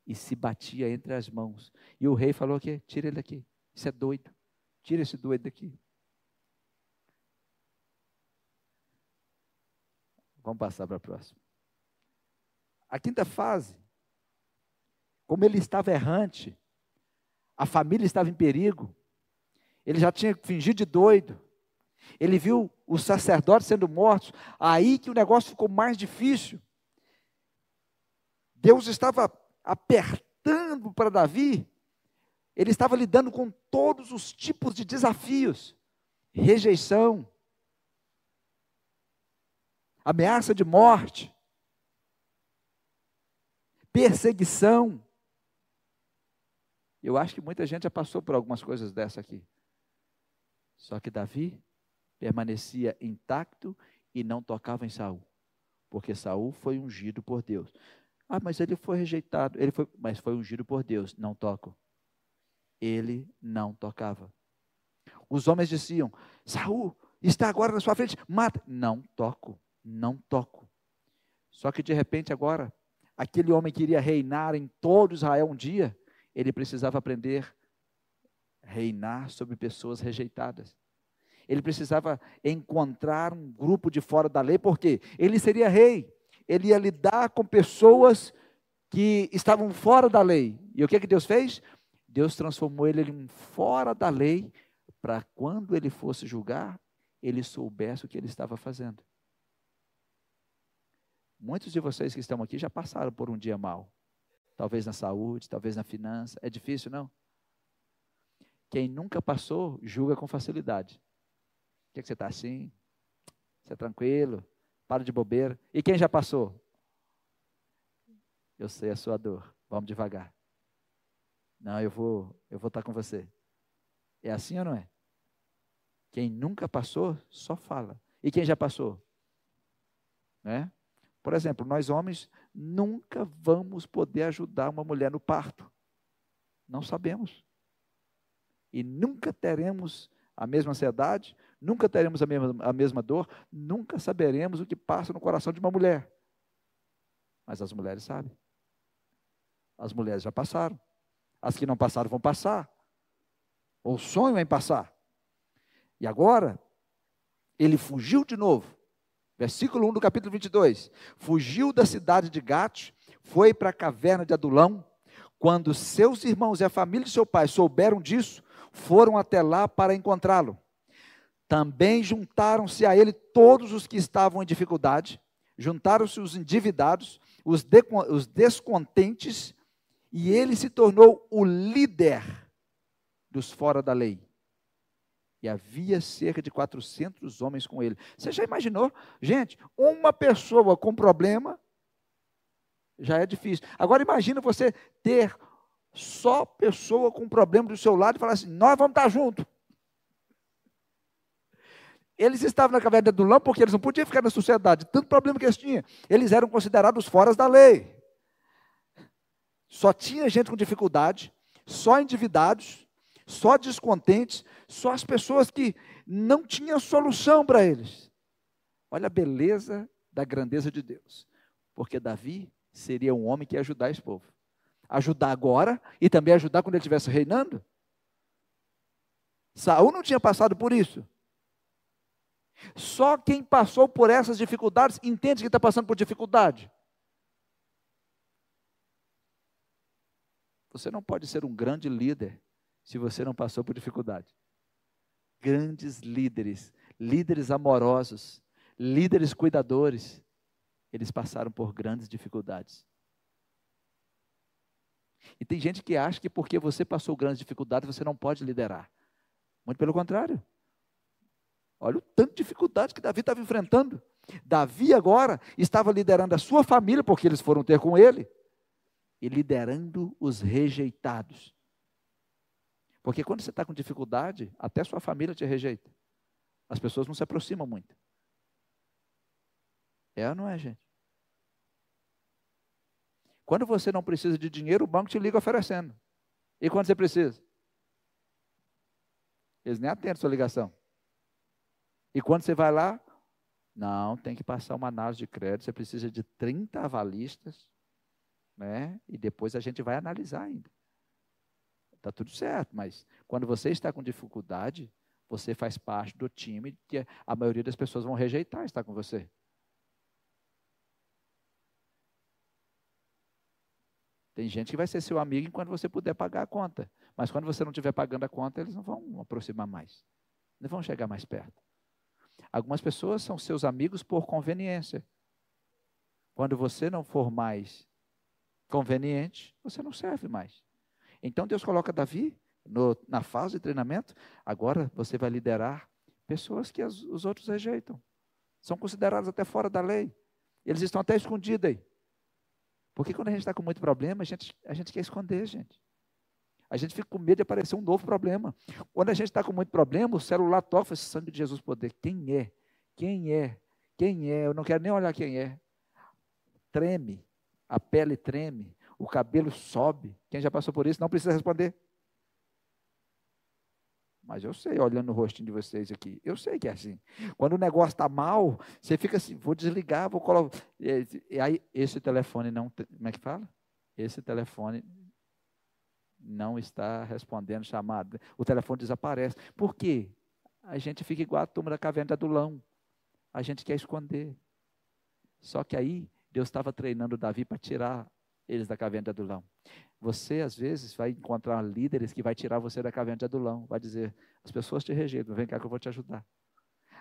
e se batia entre as mãos. E o rei falou que tira ele daqui. Isso é doido. Tira esse doido daqui. Vamos passar para a próxima. A quinta fase, como ele estava errante, a família estava em perigo, ele já tinha fingido de doido, ele viu os sacerdotes sendo mortos, aí que o negócio ficou mais difícil. Deus estava apertando para Davi, ele estava lidando com todos os tipos de desafios: rejeição, ameaça de morte, perseguição. Eu acho que muita gente já passou por algumas coisas dessa aqui. Só que Davi permanecia intacto e não tocava em Saul, porque Saul foi ungido por Deus. Ah, mas ele foi rejeitado, ele foi, mas foi ungido por Deus, não toco. Ele não tocava. Os homens diziam: Saul está agora na sua frente, mata. Não toco, não toco. Só que de repente agora aquele homem que iria reinar em todo Israel um dia, ele precisava aprender a reinar sobre pessoas rejeitadas. Ele precisava encontrar um grupo de fora da lei, porque ele seria rei. Ele ia lidar com pessoas que estavam fora da lei. E o que, que Deus fez? Deus transformou ele em fora da lei, para quando ele fosse julgar, ele soubesse o que ele estava fazendo. Muitos de vocês que estão aqui já passaram por um dia mal. Talvez na saúde, talvez na finança. É difícil, não? Quem nunca passou, julga com facilidade. O que, é que você está assim? Você é tranquilo? Para de bobeira. E quem já passou? Eu sei a sua dor. Vamos devagar. Não, eu vou, eu vou estar com você. É assim ou não é? Quem nunca passou, só fala. E quem já passou? Né? Por exemplo, nós homens nunca vamos poder ajudar uma mulher no parto. Não sabemos. E nunca teremos a mesma ansiedade, nunca teremos a mesma, a mesma dor, nunca saberemos o que passa no coração de uma mulher. Mas as mulheres sabem. As mulheres já passaram. As que não passaram vão passar. Ou sonham em passar. E agora, ele fugiu de novo. Versículo 1 do capítulo 22. Fugiu da cidade de Gate, foi para a caverna de Adulão. Quando seus irmãos e a família de seu pai souberam disso, foram até lá para encontrá-lo. Também juntaram-se a ele todos os que estavam em dificuldade, juntaram-se os endividados, os, de, os descontentes, e ele se tornou o líder dos fora da lei. E havia cerca de 400 homens com ele. Você já imaginou? Gente, uma pessoa com problema já é difícil. Agora imagina você ter só pessoa com problema do seu lado e falar assim: nós vamos estar juntos. Eles estavam na caverna do Lã porque eles não podiam ficar na sociedade, tanto problema que eles tinham. Eles eram considerados fora da lei. Só tinha gente com dificuldade, só endividados, só descontentes, só as pessoas que não tinham solução para eles. Olha a beleza da grandeza de Deus. Porque Davi seria um homem que ia ajudar esse povo. Ajudar agora e também ajudar quando ele estivesse reinando. Saul não tinha passado por isso. Só quem passou por essas dificuldades entende que está passando por dificuldade. Você não pode ser um grande líder se você não passou por dificuldade. Grandes líderes, líderes amorosos, líderes cuidadores, eles passaram por grandes dificuldades. E tem gente que acha que porque você passou grandes dificuldades, você não pode liderar. Muito pelo contrário. Olha o tanto de dificuldade que Davi estava enfrentando. Davi agora estava liderando a sua família, porque eles foram ter com ele, e liderando os rejeitados. Porque quando você está com dificuldade, até sua família te rejeita. As pessoas não se aproximam muito. É ou não é, gente? Quando você não precisa de dinheiro, o banco te liga oferecendo. E quando você precisa? Eles nem atendem a sua ligação. E quando você vai lá, não, tem que passar uma análise de crédito, você precisa de 30 avalistas, né? E depois a gente vai analisar ainda. Está tudo certo, mas quando você está com dificuldade, você faz parte do time que a maioria das pessoas vão rejeitar estar com você. Tem gente que vai ser seu amigo enquanto você puder pagar a conta. Mas quando você não estiver pagando a conta, eles não vão aproximar mais. Não vão chegar mais perto. Algumas pessoas são seus amigos por conveniência. Quando você não for mais conveniente, você não serve mais. Então Deus coloca Davi no, na fase de treinamento. Agora você vai liderar pessoas que as, os outros rejeitam. São consideradas até fora da lei. Eles estão até escondidos aí. Porque quando a gente está com muito problema, a gente, a gente quer esconder, gente. A gente fica com medo de aparecer um novo problema. Quando a gente está com muito problema, o celular toca, esse sangue de Jesus poder. Quem é? Quem é? Quem é? Eu não quero nem olhar quem é. Treme, a pele treme, o cabelo sobe. Quem já passou por isso não precisa responder. Mas eu sei, olhando o rostinho de vocês aqui, eu sei que é assim. Quando o negócio está mal, você fica assim, vou desligar, vou colocar. E aí, esse telefone não. Como é que fala? Esse telefone não está respondendo chamada. O telefone desaparece. Por quê? A gente fica igual a turma da caverna do Adulão. A gente quer esconder. Só que aí, Deus estava treinando Davi para tirar eles da caverna de Adulão. Você, às vezes, vai encontrar líderes que vai tirar você da caverna de Adulão. Vai dizer, as pessoas te rejeitam, vem cá que eu vou te ajudar.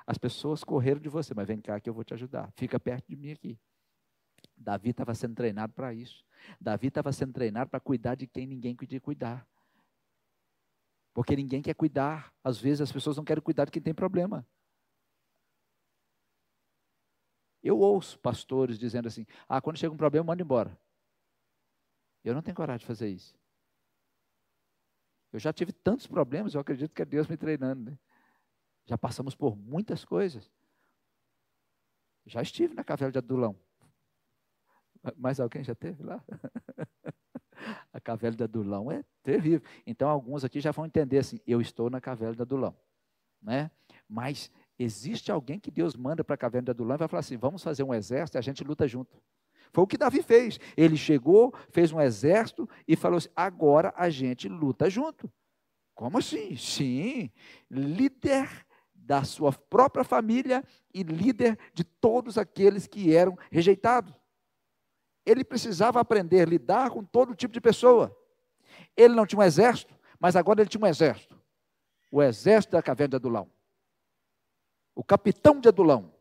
As pessoas correram de você, mas vem cá que eu vou te ajudar. Fica perto de mim aqui. Davi estava sendo treinado para isso. Davi estava sendo treinado para cuidar de quem ninguém podia cuidar. Porque ninguém quer cuidar. Às vezes as pessoas não querem cuidar de quem tem problema. Eu ouço pastores dizendo assim: ah, quando chega um problema, manda embora. Eu não tenho coragem de fazer isso. Eu já tive tantos problemas, eu acredito que é Deus me treinando. Né? Já passamos por muitas coisas. Já estive na caverna de Adulão. Mais alguém já teve lá? A caverna de Adulão é terrível. Então, alguns aqui já vão entender assim: eu estou na caverna de Adulão. né? Mas existe alguém que Deus manda para a caverna de Adulão e vai falar assim: vamos fazer um exército e a gente luta junto. Foi o que Davi fez. Ele chegou, fez um exército e falou assim: agora a gente luta junto. Como assim? Sim, líder da sua própria família e líder de todos aqueles que eram rejeitados. Ele precisava aprender a lidar com todo tipo de pessoa. Ele não tinha um exército, mas agora ele tinha um exército. O exército da caverna de Adulão. O capitão de Adulão.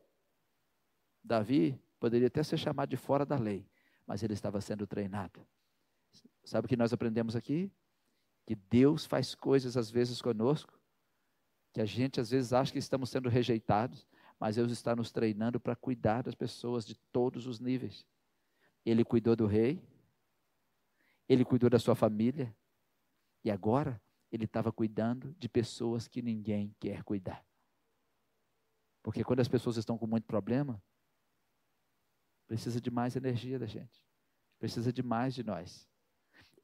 Davi poderia até ser chamado de fora da lei, mas ele estava sendo treinado. Sabe o que nós aprendemos aqui? Que Deus faz coisas às vezes conosco, que a gente às vezes acha que estamos sendo rejeitados, mas Deus está nos treinando para cuidar das pessoas de todos os níveis. Ele cuidou do rei, ele cuidou da sua família, e agora ele estava cuidando de pessoas que ninguém quer cuidar. Porque quando as pessoas estão com muito problema, precisa de mais energia da gente. Precisa de mais de nós.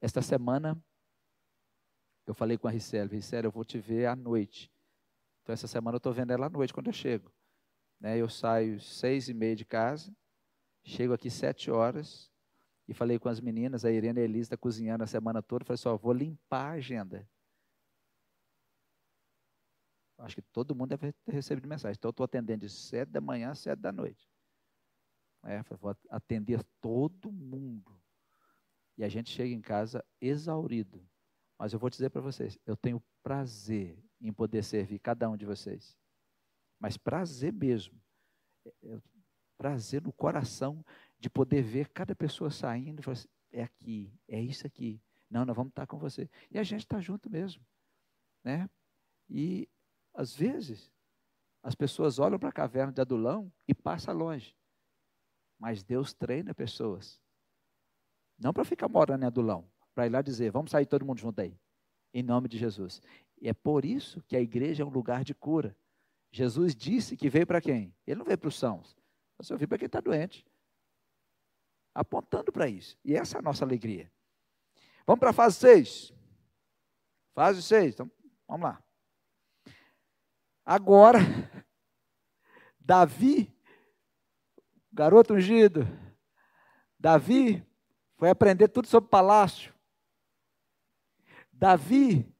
Esta semana, eu falei com a Ricele, Ricele, eu vou te ver à noite. Então, essa semana eu estou vendo ela à noite, quando eu chego. Né, eu saio seis e meia de casa, chego aqui sete horas, e falei com as meninas, a Irene e a Elisa está cozinhando a semana toda, falei só, vou limpar a agenda. Acho que todo mundo deve ter recebido mensagem. Então, eu estou atendendo de sete da manhã a sete da noite. É, vou atender todo mundo. E a gente chega em casa exaurido. Mas eu vou dizer para vocês, eu tenho prazer em poder servir cada um de vocês. Mas prazer mesmo. É, é, prazer no coração de poder ver cada pessoa saindo e falar assim, é aqui, é isso aqui. Não, nós vamos estar com você. E a gente está junto mesmo. Né? E às vezes, as pessoas olham para a caverna de Adulão e passam longe. Mas Deus treina pessoas. Não para ficar morando em Adulão, para ir lá dizer, vamos sair todo mundo junto aí. Em nome de Jesus. E é por isso que a igreja é um lugar de cura. Jesus disse que veio para quem? Ele não veio para os sãos. Você veio para quem está doente. Apontando para isso. E essa é a nossa alegria. Vamos para a fase 6. Fase 6. Então, vamos lá. Agora, Davi, garoto ungido, Davi foi aprender tudo sobre o palácio. Davi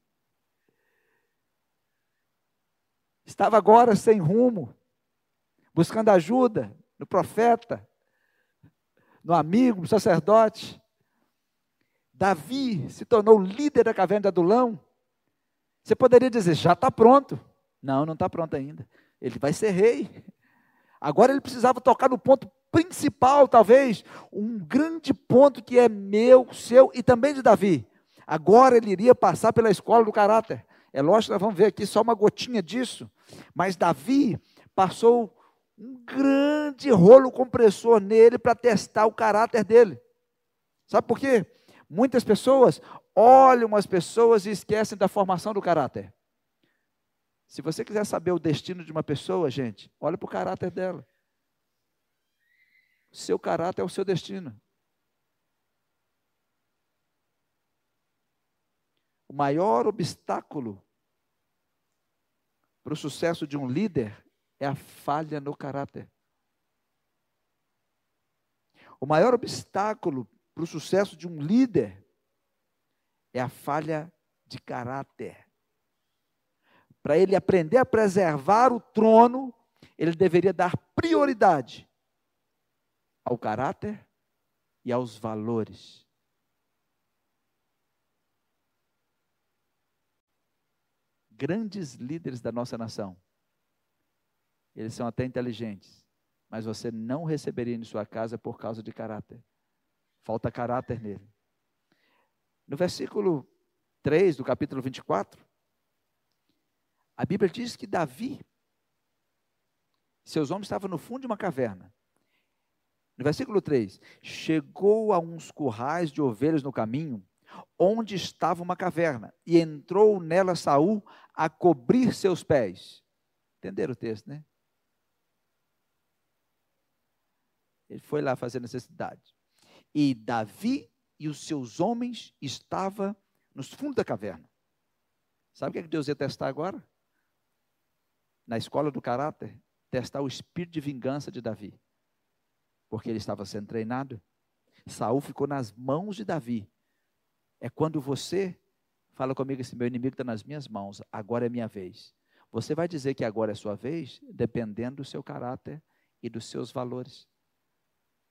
estava agora sem rumo, buscando ajuda no profeta, no amigo, no sacerdote. Davi se tornou líder da caverna de Adulão. Você poderia dizer, já está pronto. Não, não está pronto ainda. Ele vai ser rei. Agora ele precisava tocar no ponto principal, talvez, um grande ponto que é meu, seu e também de Davi. Agora ele iria passar pela escola do caráter. É lógico nós vamos ver aqui só uma gotinha disso. Mas Davi passou um grande rolo compressor nele para testar o caráter dele. Sabe por quê? Muitas pessoas olham as pessoas e esquecem da formação do caráter. Se você quiser saber o destino de uma pessoa, gente, olha para o caráter dela. Seu caráter é o seu destino. O maior obstáculo para o sucesso de um líder é a falha no caráter. O maior obstáculo para o sucesso de um líder é a falha de caráter para ele aprender a preservar o trono, ele deveria dar prioridade ao caráter e aos valores. Grandes líderes da nossa nação, eles são até inteligentes, mas você não receberia em sua casa por causa de caráter. Falta caráter nele. No versículo 3 do capítulo 24, a Bíblia diz que Davi, seus homens estavam no fundo de uma caverna. No versículo 3: Chegou a uns currais de ovelhas no caminho, onde estava uma caverna, e entrou nela Saul a cobrir seus pés. Entenderam o texto, né? Ele foi lá fazer necessidade. E Davi e os seus homens estavam nos fundos da caverna. Sabe o que, é que Deus ia testar agora? Na escola do caráter, testar o espírito de vingança de Davi. Porque ele estava sendo treinado. Saul ficou nas mãos de Davi. É quando você fala comigo assim: meu inimigo está nas minhas mãos, agora é minha vez. Você vai dizer que agora é sua vez, dependendo do seu caráter e dos seus valores.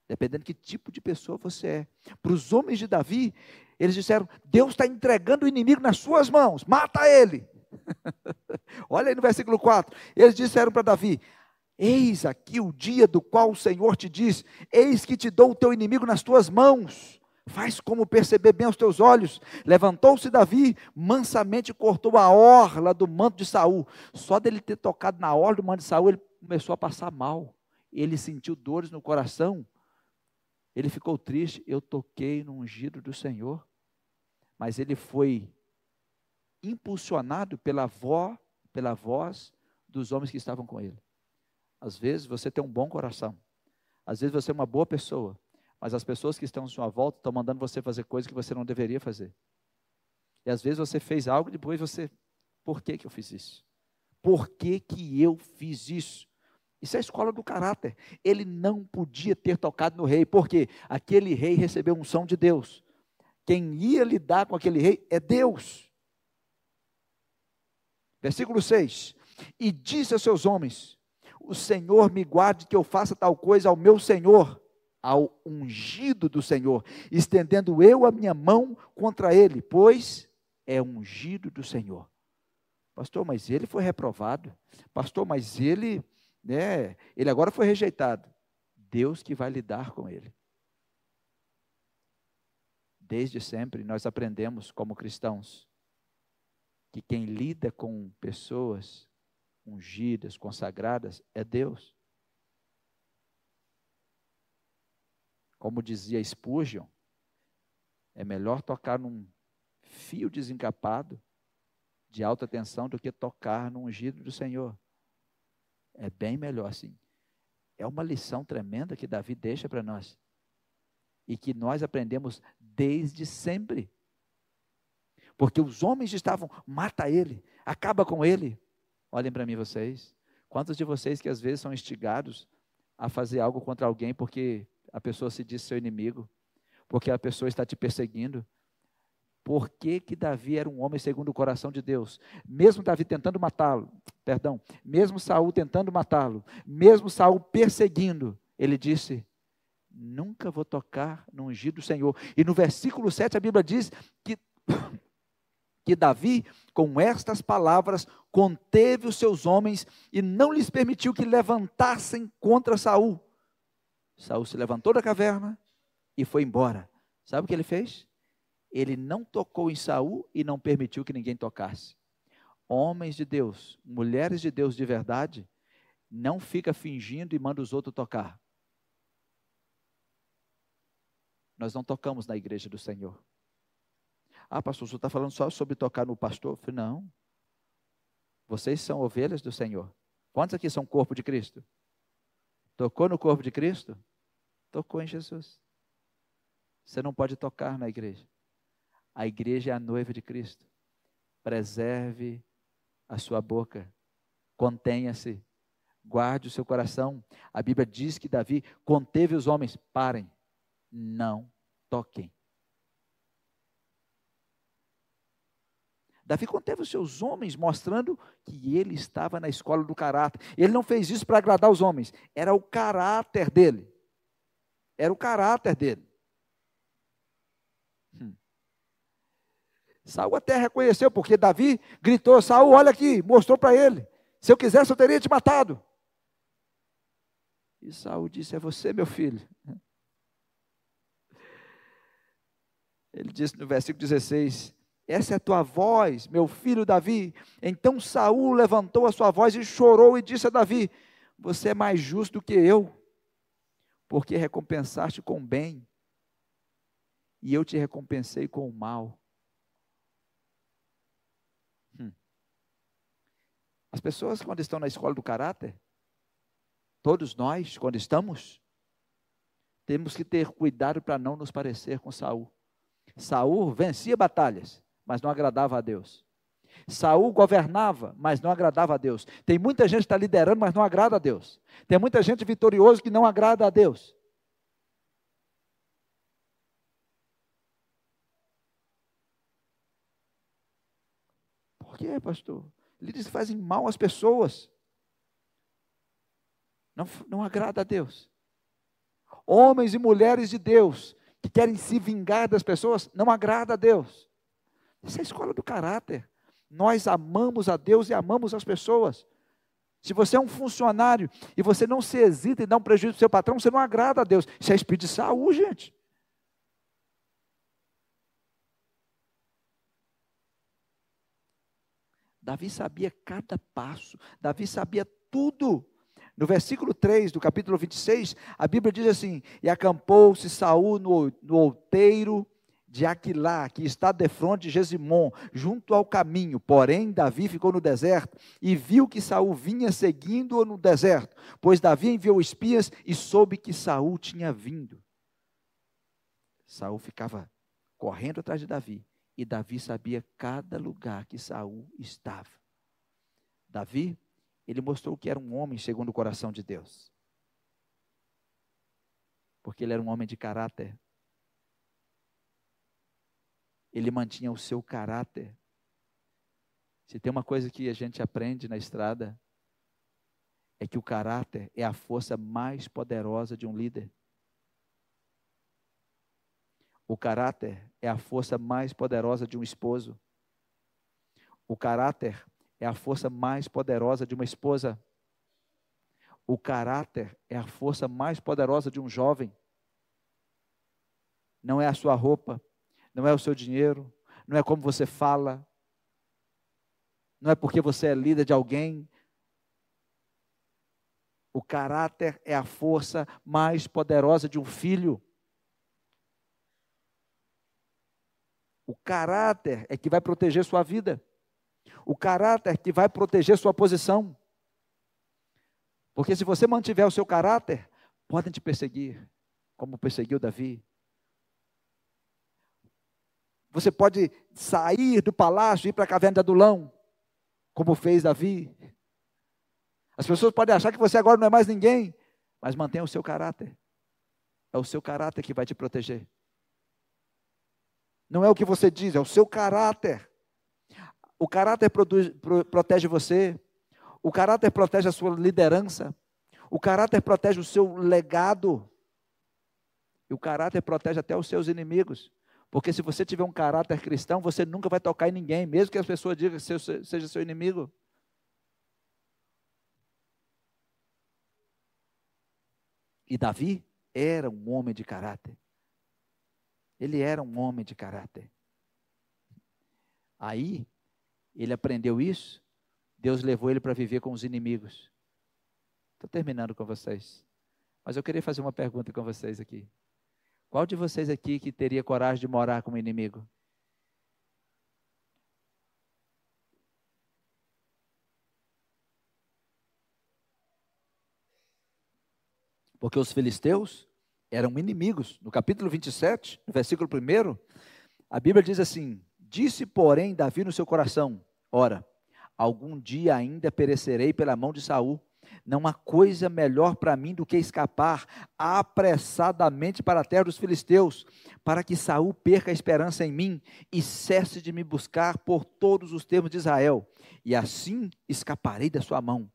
Dependendo que tipo de pessoa você é. Para os homens de Davi, eles disseram: Deus está entregando o inimigo nas suas mãos, mata ele. Olha aí no versículo 4. Eles disseram para Davi: Eis aqui o dia do qual o Senhor te diz: Eis que te dou o teu inimigo nas tuas mãos. Faz como perceber bem aos teus olhos. Levantou-se Davi, mansamente cortou a orla do manto de Saul. Só dele ter tocado na orla do manto de Saul, ele começou a passar mal. Ele sentiu dores no coração. Ele ficou triste. Eu toquei no ungido do Senhor. Mas ele foi impulsionado pela voz, pela voz dos homens que estavam com ele. Às vezes você tem um bom coração. Às vezes você é uma boa pessoa. Mas as pessoas que estão à sua volta estão mandando você fazer coisas que você não deveria fazer. E às vezes você fez algo e depois você, por que, que eu fiz isso? Por que, que eu fiz isso? Isso é a escola do caráter. Ele não podia ter tocado no rei, porque aquele rei recebeu unção de Deus. Quem ia lidar com aquele rei é Deus. Versículo 6: E disse aos seus homens: O Senhor me guarde que eu faça tal coisa ao meu Senhor ao ungido do Senhor, estendendo eu a minha mão contra ele, pois é ungido do Senhor. Pastor, mas ele foi reprovado. Pastor, mas ele, né, ele agora foi rejeitado. Deus que vai lidar com ele. Desde sempre nós aprendemos como cristãos que quem lida com pessoas ungidas, consagradas, é Deus. Como dizia Spurgeon, é melhor tocar num fio desencapado de alta tensão do que tocar no ungido do Senhor. É bem melhor assim. É uma lição tremenda que Davi deixa para nós. E que nós aprendemos desde sempre. Porque os homens estavam, mata ele, acaba com ele. Olhem para mim vocês. Quantos de vocês que às vezes são instigados a fazer algo contra alguém porque a pessoa se diz seu inimigo, porque a pessoa está te perseguindo. Por que, que Davi era um homem segundo o coração de Deus? Mesmo Davi tentando matá-lo, perdão, mesmo Saul tentando matá-lo, mesmo Saul perseguindo, ele disse: Nunca vou tocar no ungido do Senhor. E no versículo 7 a Bíblia diz que, que Davi, com estas palavras, conteve os seus homens e não lhes permitiu que levantassem contra Saul. Saul se levantou da caverna e foi embora. Sabe o que ele fez? Ele não tocou em Saul e não permitiu que ninguém tocasse. Homens de Deus, mulheres de Deus de verdade, não fica fingindo e manda os outros tocar. Nós não tocamos na igreja do Senhor. Ah, pastor, você está falando só sobre tocar no pastor? Eu falei, não. Vocês são ovelhas do Senhor. Quantos aqui são corpo de Cristo? Tocou no corpo de Cristo? Tocou em Jesus. Você não pode tocar na igreja. A igreja é a noiva de Cristo. Preserve a sua boca. Contenha-se. Guarde o seu coração. A Bíblia diz que Davi conteve os homens. Parem. Não toquem. Davi conteve os seus homens, mostrando que ele estava na escola do caráter. Ele não fez isso para agradar os homens, era o caráter dele. Era o caráter dele. Hum. Saul até reconheceu, porque Davi gritou: Saul, olha aqui, mostrou para ele. Se eu quisesse, eu teria te matado. E Saul disse: É você, meu filho. Ele disse no versículo 16: essa é a tua voz, meu filho Davi. Então Saul levantou a sua voz e chorou e disse a Davi: Você é mais justo que eu, porque recompensaste com bem, e eu te recompensei com o mal. Hum. As pessoas, quando estão na escola do caráter, todos nós, quando estamos, temos que ter cuidado para não nos parecer com Saul. Saul vencia batalhas, mas não agradava a Deus. Saul governava, mas não agradava a Deus. Tem muita gente que está liderando, mas não agrada a Deus. Tem muita gente vitoriosa que não agrada a Deus. Por quê, pastor? Líderes fazem mal às pessoas. Não, não agrada a Deus. Homens e mulheres de Deus que querem se vingar das pessoas, não agrada a Deus. Isso é a escola do caráter. Nós amamos a Deus e amamos as pessoas. Se você é um funcionário e você não se hesita em dar um prejuízo para o seu patrão, você não agrada a Deus. Isso é espírito de saúde, gente. Davi sabia cada passo, Davi sabia tudo. No versículo 3 do capítulo 26, a Bíblia diz assim: E acampou-se Saul no, no outeiro de Aquilá, que está de frente de Gesimon, junto ao caminho. Porém, Davi ficou no deserto e viu que Saul vinha seguindo-o no deserto, pois Davi enviou espias e soube que Saul tinha vindo. Saul ficava correndo atrás de Davi, e Davi sabia cada lugar que Saul estava. Davi, ele mostrou que era um homem segundo o coração de Deus. Porque ele era um homem de caráter ele mantinha o seu caráter. Se tem uma coisa que a gente aprende na estrada, é que o caráter é a força mais poderosa de um líder. O caráter é a força mais poderosa de um esposo. O caráter é a força mais poderosa de uma esposa. O caráter é a força mais poderosa de um jovem. Não é a sua roupa, não é o seu dinheiro, não é como você fala, não é porque você é líder de alguém. O caráter é a força mais poderosa de um filho. O caráter é que vai proteger sua vida. O caráter é que vai proteger sua posição. Porque se você mantiver o seu caráter, podem te perseguir, como perseguiu Davi, você pode sair do palácio e ir para a caverna de Adulão, como fez Davi. As pessoas podem achar que você agora não é mais ninguém, mas mantenha o seu caráter. É o seu caráter que vai te proteger. Não é o que você diz, é o seu caráter. O caráter produz, pro, protege você. O caráter protege a sua liderança. O caráter protege o seu legado. E o caráter protege até os seus inimigos. Porque se você tiver um caráter cristão, você nunca vai tocar em ninguém, mesmo que as pessoas digam que seja seu inimigo. E Davi era um homem de caráter. Ele era um homem de caráter. Aí, ele aprendeu isso, Deus levou ele para viver com os inimigos. Estou terminando com vocês. Mas eu queria fazer uma pergunta com vocês aqui. Qual de vocês aqui que teria coragem de morar com o inimigo? Porque os filisteus eram inimigos. No capítulo 27, no versículo 1, a Bíblia diz assim: Disse, porém, Davi no seu coração: Ora, algum dia ainda perecerei pela mão de Saul não há coisa melhor para mim do que escapar apressadamente para a terra dos filisteus, para que Saul perca a esperança em mim e cesse de me buscar por todos os termos de Israel, e assim escaparei da sua mão.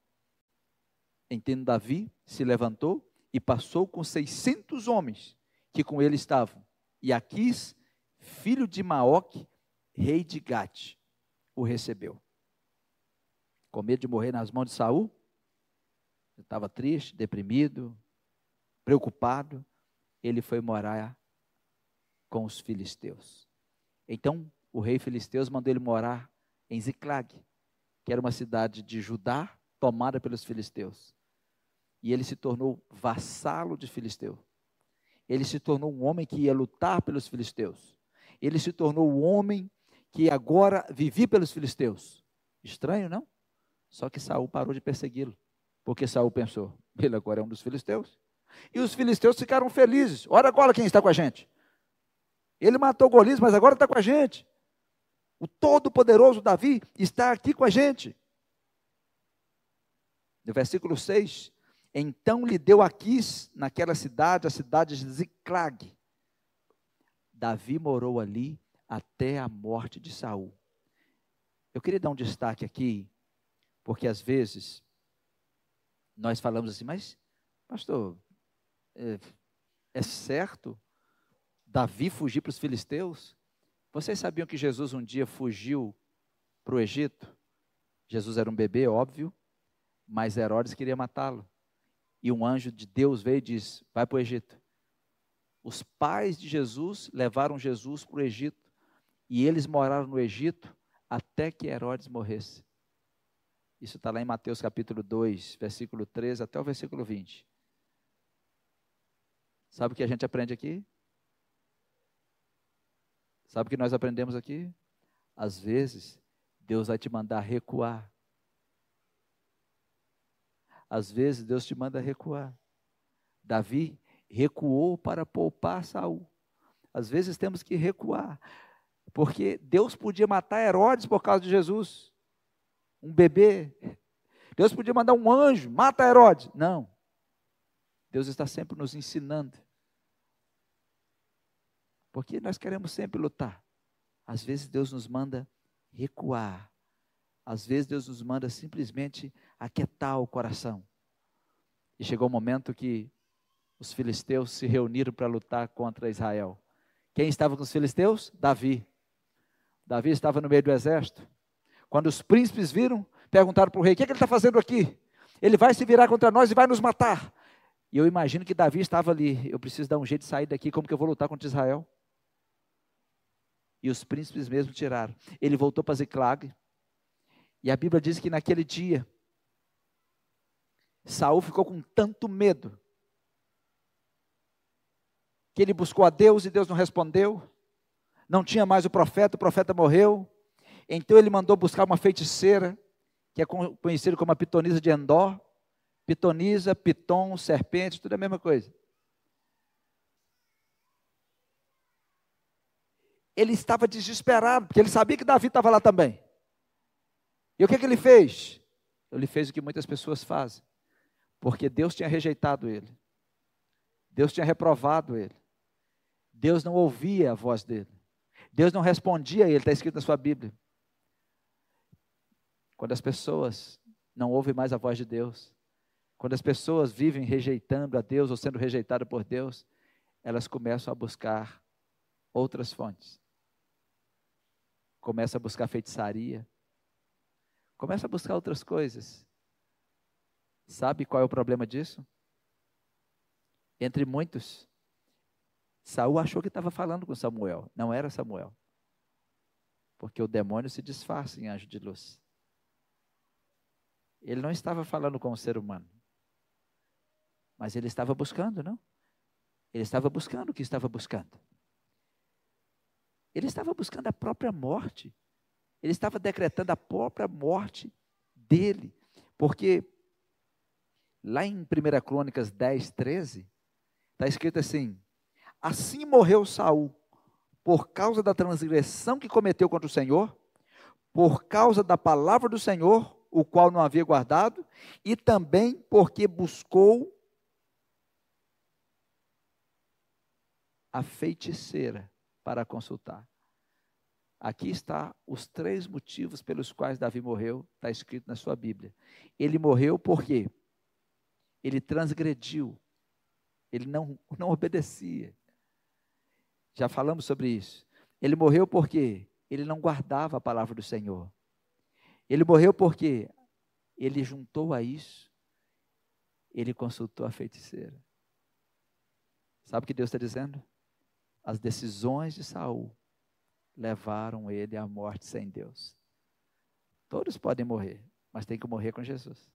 Entendo Davi se levantou e passou com seiscentos homens que com ele estavam, e Aquis, filho de Maoque, rei de Gate, o recebeu. Com medo de morrer nas mãos de Saul, estava triste, deprimido, preocupado, ele foi morar com os filisteus. Então, o rei filisteus mandou ele morar em Ziclag, que era uma cidade de Judá tomada pelos filisteus. E ele se tornou vassalo de filisteu. Ele se tornou um homem que ia lutar pelos filisteus. Ele se tornou um homem que agora vivia pelos filisteus. Estranho, não? Só que Saul parou de persegui-lo. Porque Saul pensou, ele agora é um dos filisteus. E os filisteus ficaram felizes. Olha agora quem está com a gente. Ele matou Golias, mas agora está com a gente. O todo-poderoso Davi está aqui com a gente. No versículo 6, então lhe deu Aquis, naquela cidade, a cidade de Ziclag. Davi morou ali até a morte de Saul. Eu queria dar um destaque aqui, porque às vezes nós falamos assim, mas, pastor, é, é certo Davi fugir para os filisteus? Vocês sabiam que Jesus um dia fugiu para o Egito? Jesus era um bebê, óbvio, mas Herodes queria matá-lo. E um anjo de Deus veio e disse: Vai para o Egito. Os pais de Jesus levaram Jesus para o Egito. E eles moraram no Egito até que Herodes morresse. Isso está lá em Mateus capítulo 2, versículo 13 até o versículo 20. Sabe o que a gente aprende aqui? Sabe o que nós aprendemos aqui? Às vezes, Deus vai te mandar recuar. Às vezes, Deus te manda recuar. Davi recuou para poupar Saul. Às vezes temos que recuar, porque Deus podia matar Herodes por causa de Jesus, um bebê. Deus podia mandar um anjo, mata Herodes. Não. Deus está sempre nos ensinando porque nós queremos sempre lutar. Às vezes Deus nos manda recuar. Às vezes Deus nos manda simplesmente aquietar o coração. E chegou o um momento que os filisteus se reuniram para lutar contra Israel. Quem estava com os filisteus? Davi. Davi estava no meio do exército. Quando os príncipes viram, perguntaram para o rei: O que, é que ele está fazendo aqui? Ele vai se virar contra nós e vai nos matar. E eu imagino que Davi estava ali. Eu preciso dar um jeito de sair daqui. Como que eu vou lutar contra Israel? E os príncipes mesmo tiraram. Ele voltou para Ziclag. E a Bíblia diz que naquele dia, Saul ficou com tanto medo que ele buscou a Deus e Deus não respondeu. Não tinha mais o profeta, o profeta morreu. Então ele mandou buscar uma feiticeira, que é conhecida como a pitonisa de Endor. Pitonisa, piton, serpente, tudo é a mesma coisa. ele estava desesperado, porque ele sabia que Davi estava lá também. E o que, que ele fez? Ele fez o que muitas pessoas fazem, porque Deus tinha rejeitado ele, Deus tinha reprovado ele, Deus não ouvia a voz dele, Deus não respondia a ele, está escrito na sua Bíblia. Quando as pessoas não ouvem mais a voz de Deus, quando as pessoas vivem rejeitando a Deus ou sendo rejeitadas por Deus, elas começam a buscar outras fontes começa a buscar feitiçaria, começa a buscar outras coisas. Sabe qual é o problema disso? Entre muitos, Saul achou que estava falando com Samuel, não era Samuel. Porque o demônio se disfarça em anjo de luz. Ele não estava falando com o ser humano. Mas ele estava buscando, não? Ele estava buscando o que estava buscando. Ele estava buscando a própria morte. Ele estava decretando a própria morte dele. Porque lá em 1 Crônicas 10, 13, está escrito assim: Assim morreu Saul, por causa da transgressão que cometeu contra o Senhor, por causa da palavra do Senhor, o qual não havia guardado, e também porque buscou a feiticeira para consultar. Aqui está os três motivos pelos quais Davi morreu, está escrito na sua Bíblia. Ele morreu porque ele transgrediu, ele não, não obedecia. Já falamos sobre isso. Ele morreu porque ele não guardava a palavra do Senhor. Ele morreu porque ele juntou a isso, ele consultou a feiticeira. Sabe o que Deus está dizendo? as decisões de Saul levaram ele à morte sem Deus. Todos podem morrer, mas tem que morrer com Jesus.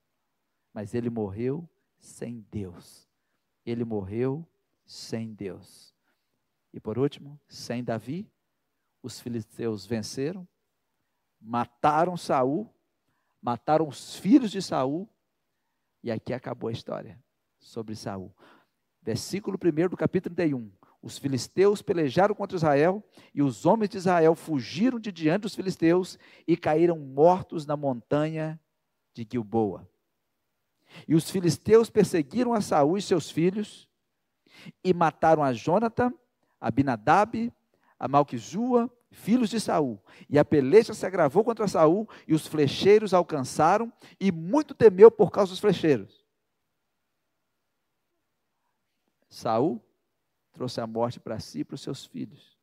Mas ele morreu sem Deus. Ele morreu sem Deus. E por último, sem Davi, os filisteus venceram, mataram Saul, mataram os filhos de Saul, e aqui acabou a história sobre Saul. Versículo 1 do capítulo 31. os filisteus pelejaram contra Israel, e os homens de Israel fugiram de diante dos filisteus e caíram mortos na montanha de Gilboa. E os filisteus perseguiram a Saul e seus filhos, e mataram a Jonathan, a Binadab, a Malquizua, filhos de Saul. E a peleja se agravou contra Saul, e os flecheiros alcançaram, e muito temeu por causa dos flecheiros. Saul trouxe a morte para si e para os seus filhos.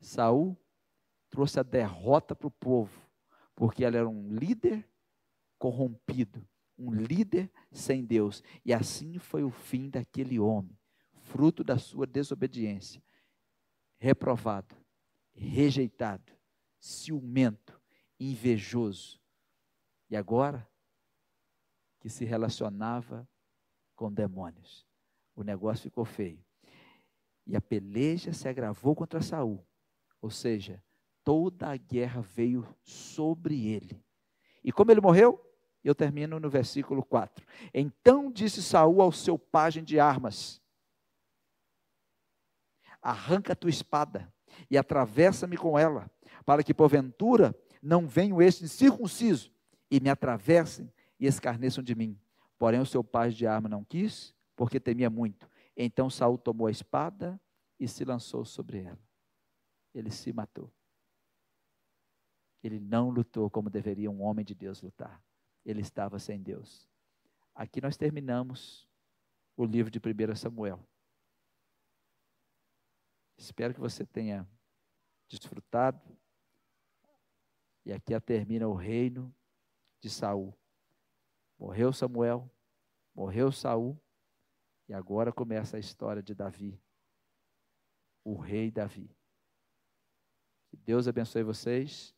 Saul trouxe a derrota para o povo, porque ele era um líder corrompido, um líder sem Deus. E assim foi o fim daquele homem, fruto da sua desobediência. Reprovado, rejeitado, ciumento, invejoso. E agora, que se relacionava com demônios. O negócio ficou feio. E a peleja se agravou contra Saul. Ou seja, toda a guerra veio sobre ele. E como ele morreu? Eu termino no versículo 4. Então disse Saul ao seu pajem de armas: Arranca a tua espada e atravessa-me com ela, para que porventura não venham estes circunciso e me atravessem e escarneçam de mim. Porém o seu pajem de arma não quis, porque temia muito. Então Saul tomou a espada e se lançou sobre ela. Ele se matou. Ele não lutou como deveria um homem de Deus lutar. Ele estava sem Deus. Aqui nós terminamos o livro de 1 Samuel. Espero que você tenha desfrutado. E aqui termina o reino de Saul. Morreu Samuel, morreu Saul, e agora começa a história de Davi, o rei Davi. Que Deus abençoe vocês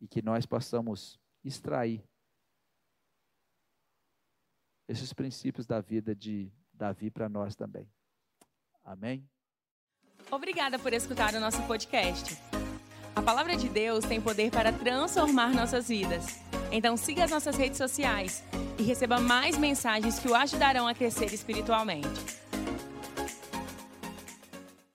e que nós possamos extrair esses princípios da vida de Davi para nós também. Amém? Obrigada por escutar o nosso podcast. A palavra de Deus tem poder para transformar nossas vidas. Então siga as nossas redes sociais e receba mais mensagens que o ajudarão a crescer espiritualmente.